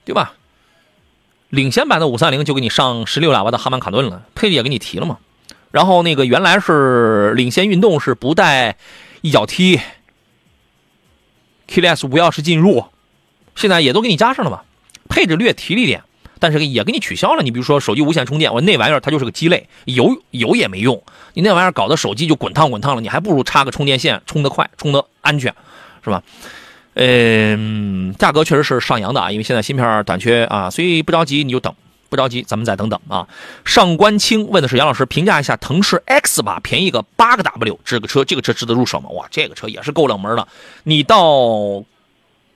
Speaker 1: 对吧？领先版的五三零就给你上十六喇叭的哈曼卡顿了，配置也给你提了嘛。然后那个原来是领先运动是不带一脚踢，Keyless 无钥匙进入，现在也都给你加上了嘛，配置略提了一点。但是也给你取消了。你比如说手机无线充电，我那玩意儿它就是个鸡肋，有有也没用。你那玩意儿搞得手机就滚烫滚烫了，你还不如插个充电线，充得快，充得安全，是吧？嗯，价格确实是上扬的啊，因为现在芯片短缺啊，所以不着急，你就等，不着急，咱们再等等啊。上官清问的是杨老师评价一下腾势 X 吧，便宜个八个 W，这个车这个车值得入手吗？哇，这个车也是够冷门的。你到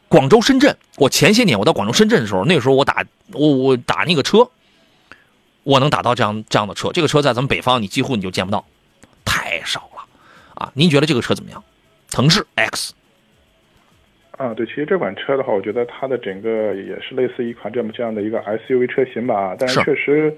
Speaker 1: 广州、深圳，我前些年我到广州、深圳的时候，那个时候我打我我打那个车，我能打到这样这样的车。这个车在咱们北方你几乎你就见不到，太少了啊！您觉得这个车怎么样？腾势 X
Speaker 3: 啊，对，其实这款车的话，我觉得它的整个也是类似一款这么这样的一个 SUV 车型吧，但是
Speaker 1: 是
Speaker 3: 确实，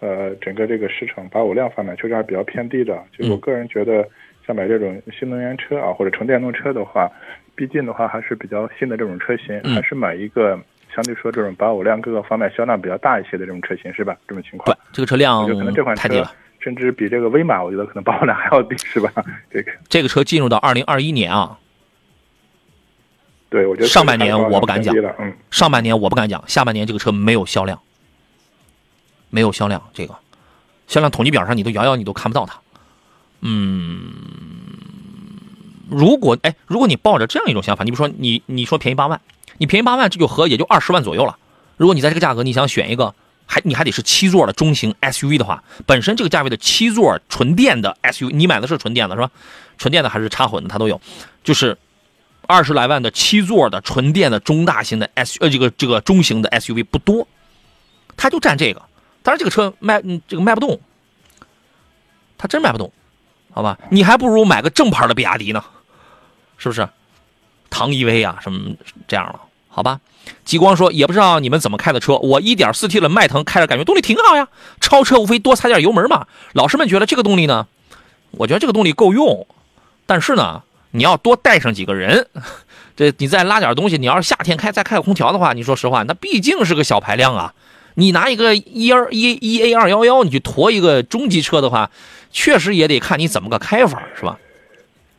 Speaker 3: 呃，整个这个市场保有量方面确实还比较偏低的。就我
Speaker 1: 嗯
Speaker 3: 个人觉得，像买这种新能源车啊或者纯电动车的话，毕竟的话还是比较新的这种车型，
Speaker 1: 嗯
Speaker 3: 还是买一个相对说这种保有量各个方面销量比较大一些的这种车型，是吧？这种情
Speaker 1: 对
Speaker 3: 况，，
Speaker 1: 这个车辆
Speaker 3: 我觉得可能这款车。甚至比这个威马，我觉得可能保有量还要低，是吧？这个
Speaker 1: 这个车进入到二零二一年啊，
Speaker 3: 对我觉得
Speaker 1: 上半年我不敢讲，
Speaker 3: 嗯，
Speaker 1: 上半年我不敢讲，下半年这个车没有销量，没有销量，这个销量统计表上你都遥遥你都看不到它。嗯，如果哎，如果你抱着这样一种想法，你比如说你你说便宜八万，你便宜八万，这就合也就二十万左右了。如果你在这个价格你想选一个还你还得是七座的中型 SUV 的话，本身这个价位的七座纯电的 SUV，你买的是纯电的是吧？纯电的还是插混的，它都有，就是二十来万的七座的纯电的中大型的 S 呃这个这个中型的 SUV 不多，它就占这个。当然这个车卖这个卖不动，它真卖不动，好吧？你还不如买个正牌的比亚迪呢，是不是？唐 EV 啊什么这样了，好吧？极光说也不知道你们怎么开的车，我 1.4T 的迈腾开着感觉动力挺好呀，超车无非多踩点油门嘛。老师们觉得这个动力呢，我觉得这个动力够用，但是呢，你要多带上几个人，这你再拉点东西，你要是夏天开再开个空调的话，你说实话，那毕竟是个小排量啊。你拿一个一二一一 A 二幺幺，你去驮一个中级车的话，确实也得看你怎么个开法，是吧？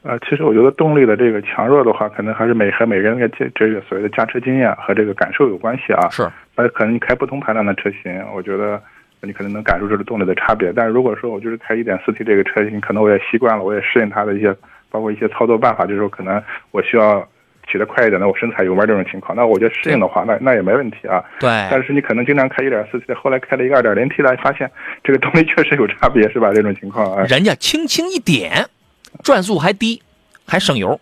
Speaker 3: 呃，其实我觉得动力的这个强弱的话，可能还是每和每个人的这这个所谓的驾车经验和这个感受有关系啊。
Speaker 1: 是，
Speaker 3: 那，可能你开不同排量的车型，我觉得你可能能感受这个动力的差别。但是如果说我就是开一点四 T 这个车型，可能我也习惯了，我也适应它的一些，包括一些操作办法，就是说可能我需要骑得快一点，那我深踩油门这种情况，那我觉得适应的话，那那也没问题啊。
Speaker 1: 对。
Speaker 3: 但是你可能经常开一点四 T，后来开了一个二点零 T 来，发现这个动力确实有差别，是吧？这种情况啊。
Speaker 1: 人家轻轻一点，转速还低。还省油，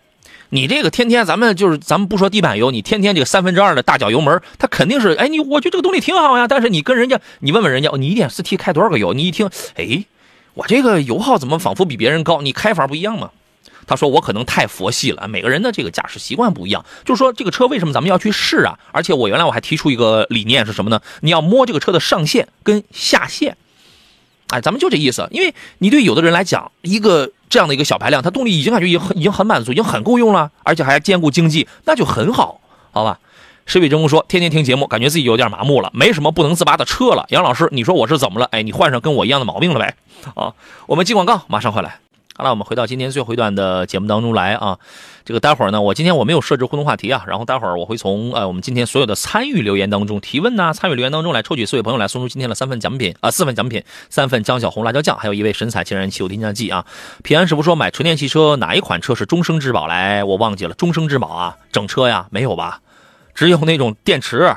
Speaker 1: 你这个天天咱们就是咱们不说地板油，你天天这个三分之二的大脚油门，它肯定是哎你我觉得这个动力挺好呀，但是你跟人家你问问人家，你一点四 T 开多少个油？你一听，哎，我这个油耗怎么仿佛比别人高？你开法不一样吗？他说我可能太佛系了，每个人的这个驾驶习惯不一样，就是说这个车为什么咱们要去试啊？而且我原来我还提出一个理念是什么呢？你要摸这个车的上限跟下限，哎，咱们就这意思，因为你对有的人来讲一个。这样的一个小排量，它动力已经感觉已经很已经很满足，已经很够用了，而且还兼顾经济，那就很好，好吧？石伟真公说，天天听节目，感觉自己有点麻木了，没什么不能自拔的车了。杨老师，你说我是怎么了？哎，你患上跟我一样的毛病了呗？啊，我们进广告，马上回来。好了，我们回到今天最后一段的节目当中来啊。这个待会儿呢，我今天我没有设置互动话题啊，然后待会儿我会从呃我们今天所有的参与留言当中提问呐，参与留言当中来抽取四位朋友来送出今天的三份奖品啊，四份奖品，三份江小红辣椒酱，还有一位神采天然汽油添加剂啊。平安师傅说买纯电汽车哪一款车是终生质保？来，我忘记了，终生质保啊，整车呀没有吧？只有那种电池。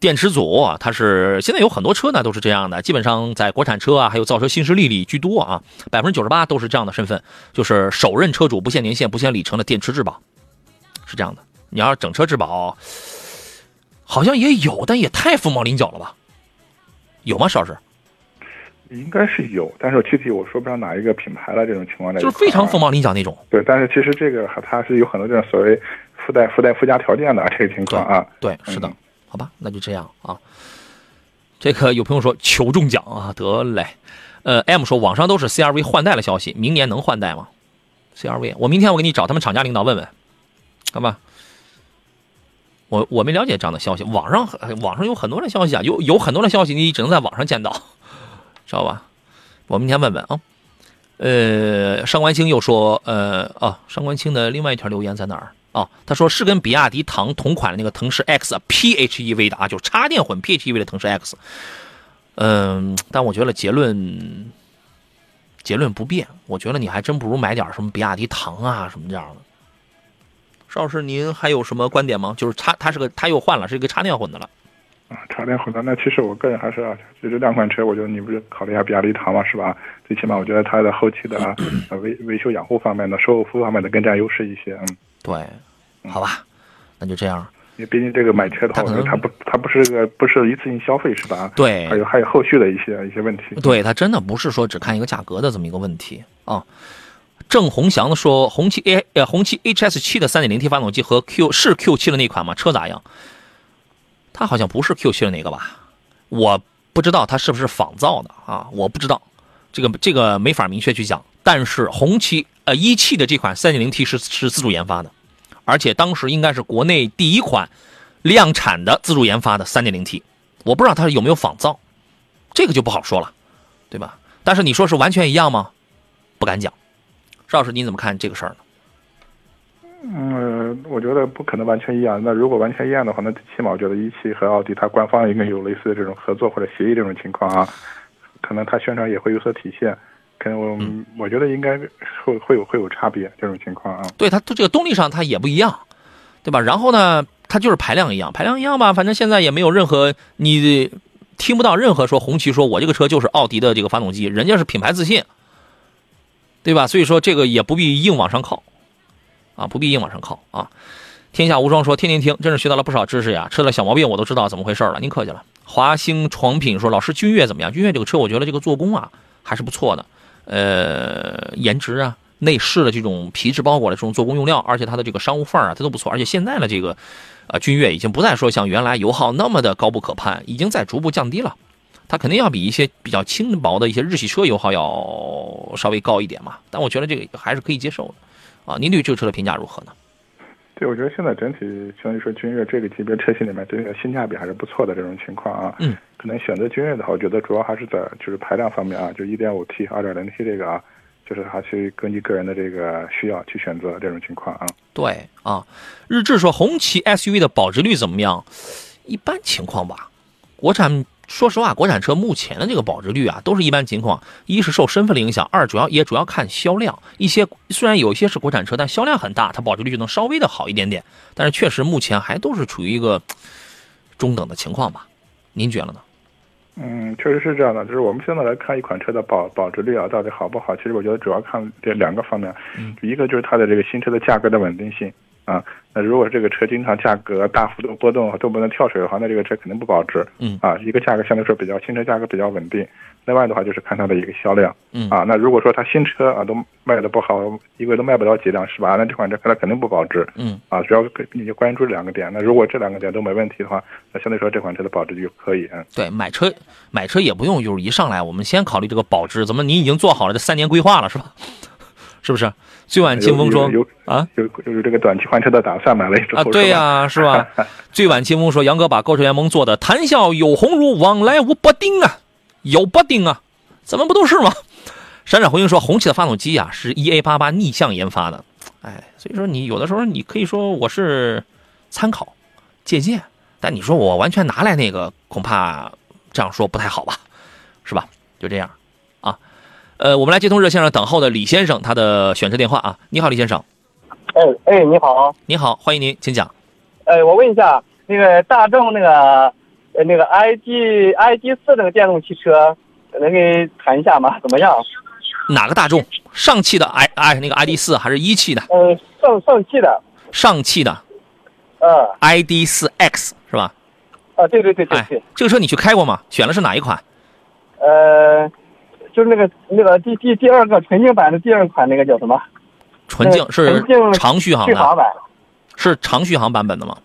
Speaker 1: 电池组，它是现在有很多车呢，都是这样的。基本上在国产车啊，还有造车新势力里居多啊，百分之九十八都是这样的身份，就是首任车主不限年限、不限里程的电池质保，是这样的。你要是整车质保，好像也有，但也太凤毛麟角了吧？有吗，邵老师？
Speaker 3: 应该是有，但是具体我说不上哪一个品牌了。这种情况
Speaker 1: 就是非常凤毛麟角那种。
Speaker 3: 对，但是其实这个它是有很多这种所谓附带附带附加条件的这个情况啊。
Speaker 1: 对，是的。好吧，那就这样啊。这个有朋友说求中奖啊，得嘞。呃，M 说网上都是 CRV 换代的消息，明年能换代吗？CRV，我明天我给你找他们厂家领导问问，好吧？我我没了解这样的消息，网上网上有很多的消息啊，有有很多的消息你只能在网上见到，知道吧？我明天问问啊。呃，上官清又说，呃，哦，上官清的另外一条留言在哪儿？哦，他说是跟比亚迪唐同款的那个腾势 X 啊 PHEV 的啊，就是插电混 PHEV 的腾势 X。嗯，但我觉得结论结论不变，我觉得你还真不如买点什么比亚迪唐啊什么这样的。邵老师，您还有什么观点吗？就是插，它是个，它又换了，是一个插电混的了。
Speaker 3: 啊，插电混的，那其实我个人还是啊，就这两款车，我觉得你不是考虑一下比亚迪唐嘛，是吧？最起码我觉得它的后期的啊维维修养护方面的、售后服务方面的更占优势一些，嗯。
Speaker 1: 对，好吧，那就这样。
Speaker 3: 因为毕竟这个买车的话，它不，它不是个不是一次性消费，是吧？
Speaker 1: 对，
Speaker 3: 还有还有后续的一些一些问题。
Speaker 1: 对，它真的不是说只看一个价格的这么一个问题啊。郑宏祥的说，红旗 A 呃红旗 HS 七的三点零 T 发动机和 Q 是 Q 七的那款吗？车咋样？它好像不是 Q 七的那个吧？我不知道它是不是仿造的啊？我不知道，这个这个没法明确去讲。但是红旗。呃，一汽的这款 3.0T 是是自主研发的，而且当时应该是国内第一款量产的自主研发的 3.0T，我不知道它有没有仿造，这个就不好说了，对吧？但是你说是完全一样吗？不敢讲。邵老师，你怎么看这个事儿呢？
Speaker 3: 嗯，我觉得不可能完全一样。那如果完全一样的话，那起码我觉得一汽和奥迪它官方应该有类似的这种合作或者协议这种情况啊，可能它宣传也会有所体现。可能我、我觉得应该会会有会有差别这种情况啊。
Speaker 1: 对它这个动力上它也不一样，对吧？然后呢，它就是排量一样，排量一样吧，反正现在也没有任何你听不到任何说红旗说我这个车就是奥迪的这个发动机，人家是品牌自信，对吧？所以说这个也不必硬往上靠，啊，不必硬往上靠啊。天下无双说天天听，真是学到了不少知识呀，车的小毛病我都知道怎么回事了。您客气了。华兴床品说老师君越怎么样？君越这个车我觉得这个做工啊还是不错的。呃，颜值啊，内饰的这种皮质包裹的这种做工用料，而且它的这个商务范儿啊，它都不错。而且现在的这个，啊，君越已经不再说像原来油耗那么的高不可攀，已经在逐步降低了。它肯定要比一些比较轻薄的一些日系车油耗要稍微高一点嘛。但我觉得这个还是可以接受的。啊，您对这个车的评价如何呢？
Speaker 3: 对，我觉得现在整体相当于说君越这个级别车型里面，这个性价比还是不错的这种情况啊。
Speaker 1: 嗯。
Speaker 3: 可能选择君越的话，我觉得主要还是在就是排量方面啊，就 1.5T、2.0T 这个啊，就是还是根据个人的这个需要去选择这种情况啊。
Speaker 1: 对啊，日志说红旗 SUV 的保值率怎么样？一般情况吧。国产说实话，国产车目前的这个保值率啊，都是一般情况。一是受身份的影响，二主要也主要看销量。一些虽然有一些是国产车，但销量很大，它保值率就能稍微的好一点点。但是确实目前还都是处于一个中等的情况吧。您觉得呢？
Speaker 3: 嗯，确实是这样的。就是我们现在来看一款车的保保值率啊，到底好不好？其实我觉得主要看这两个方面。
Speaker 1: 嗯，
Speaker 3: 一个就是它的这个新车的价格的稳定性啊。那如果这个车经常价格大幅度波动都不能跳水的话，那这个车肯定不保值。
Speaker 1: 嗯，
Speaker 3: 啊，一个价格相对说比较新车价格比较稳定。另外的话就是看它的一个销量。
Speaker 1: 嗯，
Speaker 3: 啊，那如果说它新车啊都卖的不好，一个月都卖不了几辆是吧？那这款车它肯定不保值。
Speaker 1: 嗯，
Speaker 3: 啊，主要你就关注这两个点。那如果这两个点都没问题的话，那相对说这款车的保值就可以。嗯，
Speaker 1: 对，买车买车也不用就是一上来我们先考虑这个保值，怎么你已经做好了这三年规划了是吧？是不是？最晚清风说
Speaker 3: 有
Speaker 1: 啊，
Speaker 3: 有有这个短期换车的打算，买了之后
Speaker 1: 啊，对呀，是吧？最晚清风说，杨哥把购车联盟做的谈笑有鸿儒，往来无不丁啊，有不丁啊，怎么不都是吗？闪闪回应说，红旗的发动机啊是 EA 八八逆向研发的，哎，所以说你有的时候你可以说我是参考借鉴，但你说我完全拿来那个，恐怕这样说不太好吧，是吧？就这样。呃，我们来接通热线上等候的李先生，他的选车电话啊。你好，李先生。
Speaker 5: 哎哎，你好。
Speaker 1: 你好，欢迎您，请讲。
Speaker 5: 哎，我问一下，那个大众那个呃那个 ID ID 四那个电动汽车，能给谈一下吗？怎么样？
Speaker 1: 哪个大众？上汽的 i i 那个 ID 四还是一汽的？
Speaker 5: 呃，上上汽的。
Speaker 1: 上汽的。
Speaker 5: 呃。
Speaker 1: ID 四 X 是吧？
Speaker 5: 啊，对对对对对。
Speaker 1: 这个车你去开过吗？选的是哪一款？
Speaker 5: 呃。就是那个那个第第第二个纯净版的第二款那个叫什么？
Speaker 1: 纯净是长续航
Speaker 5: 版，
Speaker 1: 是长续航版本的吗？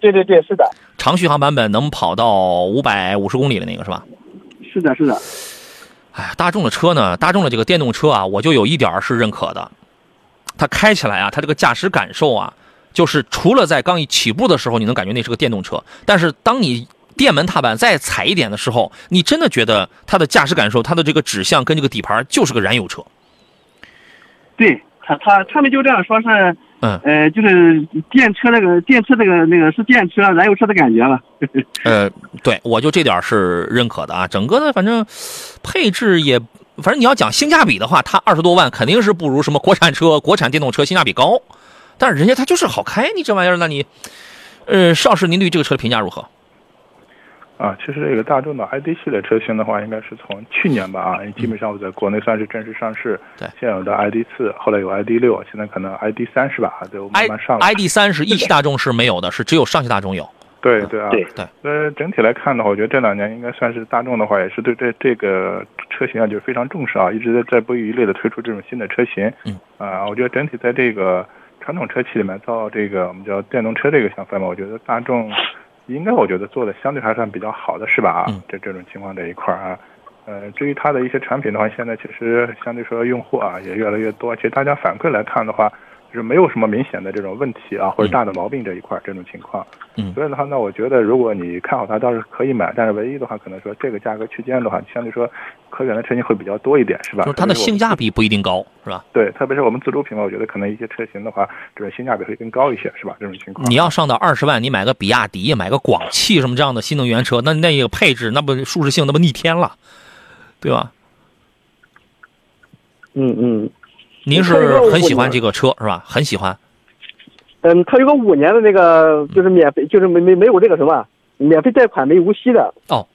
Speaker 5: 对对对，是的。
Speaker 1: 长续航版本能跑到五百五十公里的那个是吧？
Speaker 5: 是的，是的。
Speaker 1: 哎，大众的车呢？大众的这个电动车啊，我就有一点是认可的，它开起来啊，它这个驾驶感受啊，就是除了在刚一起步的时候，你能感觉那是个电动车，但是当你电门踏板再踩一点的时候，你真的觉得它的驾驶感受，它的这个指向跟这个底盘就是个燃油车。
Speaker 5: 对他，他他们就这样说是，
Speaker 1: 嗯，
Speaker 5: 呃，就是电车那个电车那个那个是电车燃油车的感觉了。
Speaker 1: 呃，对，我就这点是认可的啊。整个的反正配置也，反正你要讲性价比的话，它二十多万肯定是不如什么国产车、国产电动车性价比高。但是人家它就是好开，你这玩意儿，那你，呃，邵师，您对这个车的评价如何？
Speaker 3: 啊，其实这个大众的 ID 系列车型的话，应该是从去年吧啊，基本上我在国内算是正式上市。
Speaker 1: 对，
Speaker 3: 现有的 ID 四，后来有 ID 六，现在可能 ID 三是吧？就慢慢上。
Speaker 1: ID 三是一汽大众是没有的，是只有上汽大众有。
Speaker 3: 对对啊，
Speaker 1: 对对。
Speaker 3: 呃，整体来看的话，我觉得这两年应该算是大众的话，也是对这这个车型啊，就是非常重视啊，一直在在不遗余力的推出这种新的车型。
Speaker 1: 嗯。
Speaker 3: 啊，我觉得整体在这个传统车企里面造这个我们叫电动车这个想法嘛，我觉得大众。应该我觉得做的相对还算比较好的是吧？啊，这这种情况这一块啊，呃，至于它的一些产品的话，现在其实相对说用户啊也越来越多。其实大家反馈来看的话，就是没有什么明显的这种问题啊，或者大的毛病这一块儿这种情况。
Speaker 1: 嗯
Speaker 3: 所以的话，那我觉得如果你看好它，倒是可以买，但是唯一的话，可能说这个价格区间的话，相对说可选的车型会比较多一点，是吧？
Speaker 1: 就是它的性价比不一定高，是吧？
Speaker 3: 对，特别是我们自主品牌，我觉得可能一些车型的话，这个性价比会更高一些，是吧？这种情况。
Speaker 1: 你要上到二十万，你买个比亚迪、买个广汽什么这样的新能源车，那那个配置，那不舒适性那不逆天了，对吧？
Speaker 5: 嗯嗯
Speaker 1: 您是很喜欢这个车是吧？很喜欢。
Speaker 5: 嗯，它有个五年的那个，就是免费，就是没没没有这个什么免费贷款，没无息的。
Speaker 3: 哦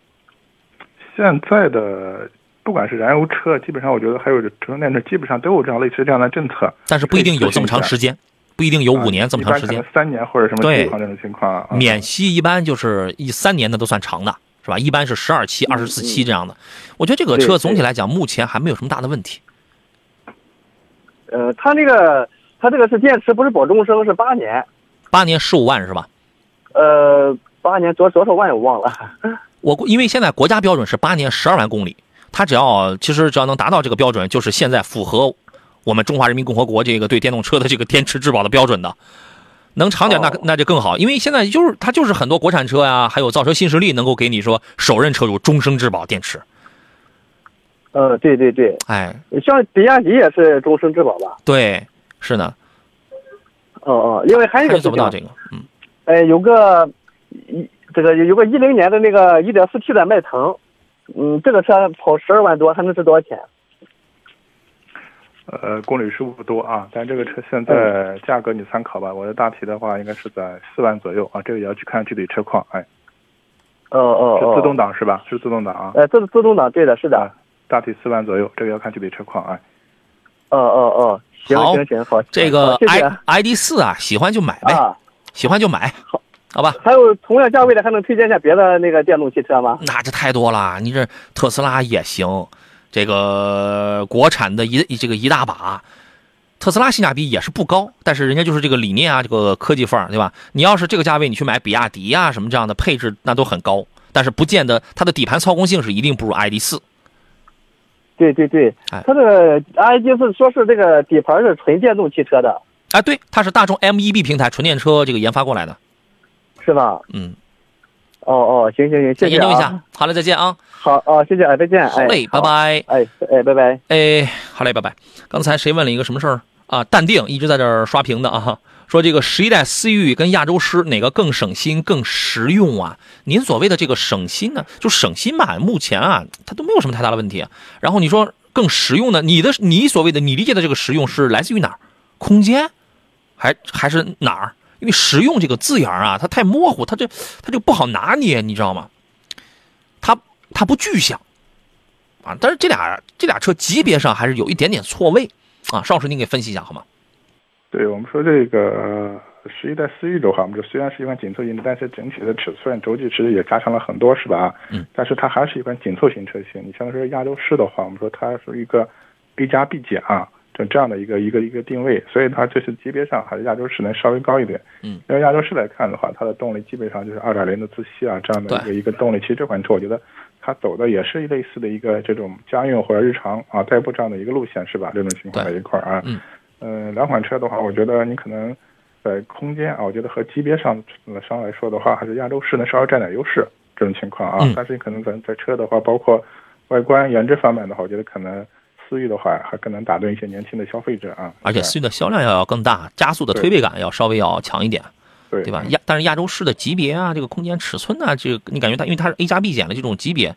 Speaker 3: 现在的不管是燃油车，基本上我觉得还有这纯电车，基本上都有这样类似这样的政策。
Speaker 1: 但是不一定有这么长时间，不一定有五年这么长时间。
Speaker 3: 三年或者什么
Speaker 1: 对
Speaker 3: 情况这种情况啊。
Speaker 1: 免息一般就是一三年的都算长的，是吧？一般是十二期、二十四期这样的。我觉得这个车总体来讲，目前还没有什么大的问题。
Speaker 5: 呃，它那个它这个是电池，不是保终生，是八年。
Speaker 1: 八年十五万是吧？
Speaker 5: 呃，八年多多少万我忘了。
Speaker 1: 我因为现在国家标准是八年十二万公里，它只要其实只要能达到这个标准，就是现在符合我们中华人民共和国这个对电动车的这个电池质保的标准的。能长点那
Speaker 5: 哦
Speaker 1: 那就更好，因为现在就是它就是很多国产车呀，还有造车新势力能够给你说首任车主终生质保电池。
Speaker 5: 呃，对对对，
Speaker 1: 哎，
Speaker 5: 像比亚迪也是终身质保吧？
Speaker 1: 对，是的，
Speaker 5: 哦哦，另外还有一个
Speaker 1: 做不到这个，嗯，
Speaker 5: 哎，有个一这个有个一零年的那个一点四 T 的迈腾，嗯，这个车跑十二万多，还能值多少钱？
Speaker 3: 呃，公里数不多啊，但这个车现
Speaker 1: 嗯
Speaker 3: 在价格你参考吧。我的大体的话应该是在四万左右啊，这个也要去看具体车况。哎，
Speaker 5: 哦哦哦，
Speaker 3: 是自动挡是吧？是自动挡啊。
Speaker 5: 呃，这是自动挡，对的，是的
Speaker 3: 啊。大体四万左右，这个要看具体车况。啊，
Speaker 5: 哦哦哦，行行行，好，
Speaker 1: 这个 i i d 四啊，喜欢就买呗，
Speaker 5: 啊。
Speaker 1: 喜欢就买，
Speaker 5: 好，
Speaker 1: 好吧？
Speaker 5: 还有同样价位的，还能推荐一下别的那个电动汽车吗？
Speaker 1: 那这太多了，你这特斯拉也行，这个国产的一这个一大把，特斯拉性价比也是不高，但是人家就是这个理念啊，这个科技范儿，对吧？你要是这个价位，你去买比亚迪啊什么这样的配置，那都很高，但是不见得它的底盘操控性是一定不如 ID 四。
Speaker 5: 对对对
Speaker 1: 哎，
Speaker 5: 它这个 ID 是说是这个底盘是纯电动汽车的，
Speaker 1: 啊，对，它是大众 MEB 平台纯电车这个研发过来的，
Speaker 5: 是吧？
Speaker 1: 嗯，
Speaker 5: 哦哦，行行行，谢谢
Speaker 1: 再研究一下
Speaker 5: 啊。。
Speaker 1: 好嘞，再见啊。
Speaker 5: 好哦，谢谢，哎，再见。
Speaker 1: 好嘞，拜。拜。
Speaker 5: 哎哎，拜拜。
Speaker 1: 哎，好嘞，拜拜。刚才谁问了一个什么事儿啊？淡定一直在这儿刷屏的啊，说这个十一代思域跟亚洲狮哪个更省心、更实用啊？您所谓的这个省心呢，就省心吧，目前啊，它都没有什么太大的问题。然后你说更实用呢？你的你所谓的你理解的这个实用是来自于哪儿？空间，还还是哪儿？因为实用这个字眼啊，它太模糊，它这它就不好拿捏，你知道吗？它它不具象。啊，但是这俩这俩车级别上还是有一点点错位啊。邵老师，您给分析一下好吗？
Speaker 3: 对我们说这个十一代思域的话，我们说虽然是一款紧凑型的，但是整体的尺寸轴距其实也加强了很多，是吧？
Speaker 1: 嗯。
Speaker 3: 但是它还是一款紧凑型车型。你像说亚洲狮的话，我们说它是一个 A 加 B 减啊，就这样的一个一个一个定位，所以它就是级别上还是亚洲狮能稍微高一点。
Speaker 1: 嗯。
Speaker 3: 因为亚洲狮来看的话，它的动力基本上就是二点零的自吸啊这样的一个一个动力。其实这款车我觉得它走的也是类似的一个这种家用或者日常啊代步这样的一个路线，是吧？这种情况在一块儿啊。
Speaker 1: 嗯。
Speaker 3: 嗯，两款车的话，我觉得你可能在空间啊，我觉得和级别上呃上来说的话，还是亚洲狮能稍微占点优势这种情况啊。
Speaker 1: 嗯
Speaker 3: 但是你可能咱在车的话，包括外观颜值方面的话，我觉得可能思域的话还更能打动一些年轻的消费者啊。
Speaker 1: 而且思域的销量要要更大，加速的推背感要稍微要强一点，
Speaker 3: 对
Speaker 1: 对吧？亚但是亚洲狮的级别啊，这个空间尺寸啊，这个你感觉它因为它是 A 加 B 减的这种级别，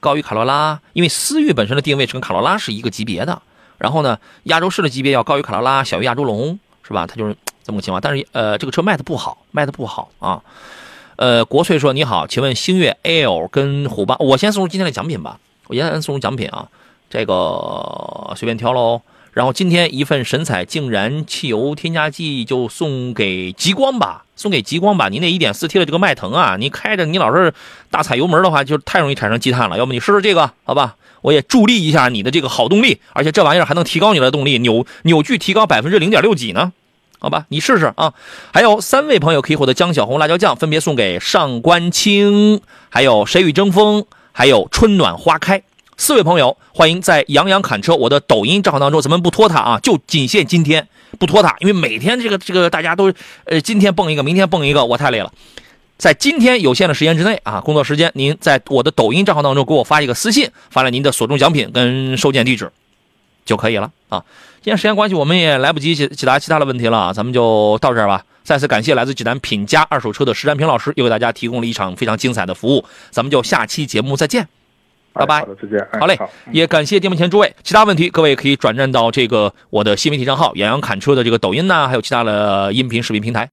Speaker 1: 高于卡罗拉，因为思域本身的定位是跟卡罗拉是一个级别的。然后呢，亚洲狮的级别要高于卡罗拉，小于亚洲龙，是吧？它就是这么个情况。但是呃，这个车卖的不好，卖的不好啊。呃，国粹说你好，请问星越 L 跟虎八，我先送出今天的奖品吧，我先送出奖品啊，这个随便挑喽。然后今天一份神采净燃汽油添加剂就送给极光吧，送给极光吧。你那 1.4T 的这个迈腾啊，你开着你老是大踩油门的话，就太容易产生积碳了。要不你试试这个，好吧？我也助力一下你的这个好动力，而且这玩意儿还能提高你的动力，扭扭矩提高百分之零点六几呢。好吧，你试试啊！还有三位朋友可以获得江小红辣椒酱，分别送给上官清，还有谁与争锋，还有春暖花开。四位朋友，欢迎在杨洋侃车我的抖音账号当中，咱们不拖沓啊，就仅限今天，不拖沓，因为每天这个这个大家都呃今天蹦一个，明天蹦一个，我太累了。在今天有限的时间之内啊，工作时间，您在我的抖音账号当中给我发一个私信，发来您的所中奖品跟收件地址就可以了啊。今天时间关系，我们也来不及解解答其他的问题了，咱们就到这儿吧。再次感谢来自济南品家二手车的石占平老师，又为大家提供了一场非常精彩的服务。咱们就下期节目再见，拜拜。
Speaker 3: 好的，再见。哎
Speaker 1: 好嘞
Speaker 3: 好，
Speaker 1: 也感谢电幕前诸位，其他问题各位可以转战到这个我的新媒体账号“洋洋侃车”的这个抖音呐、还有其他的音频视频平台。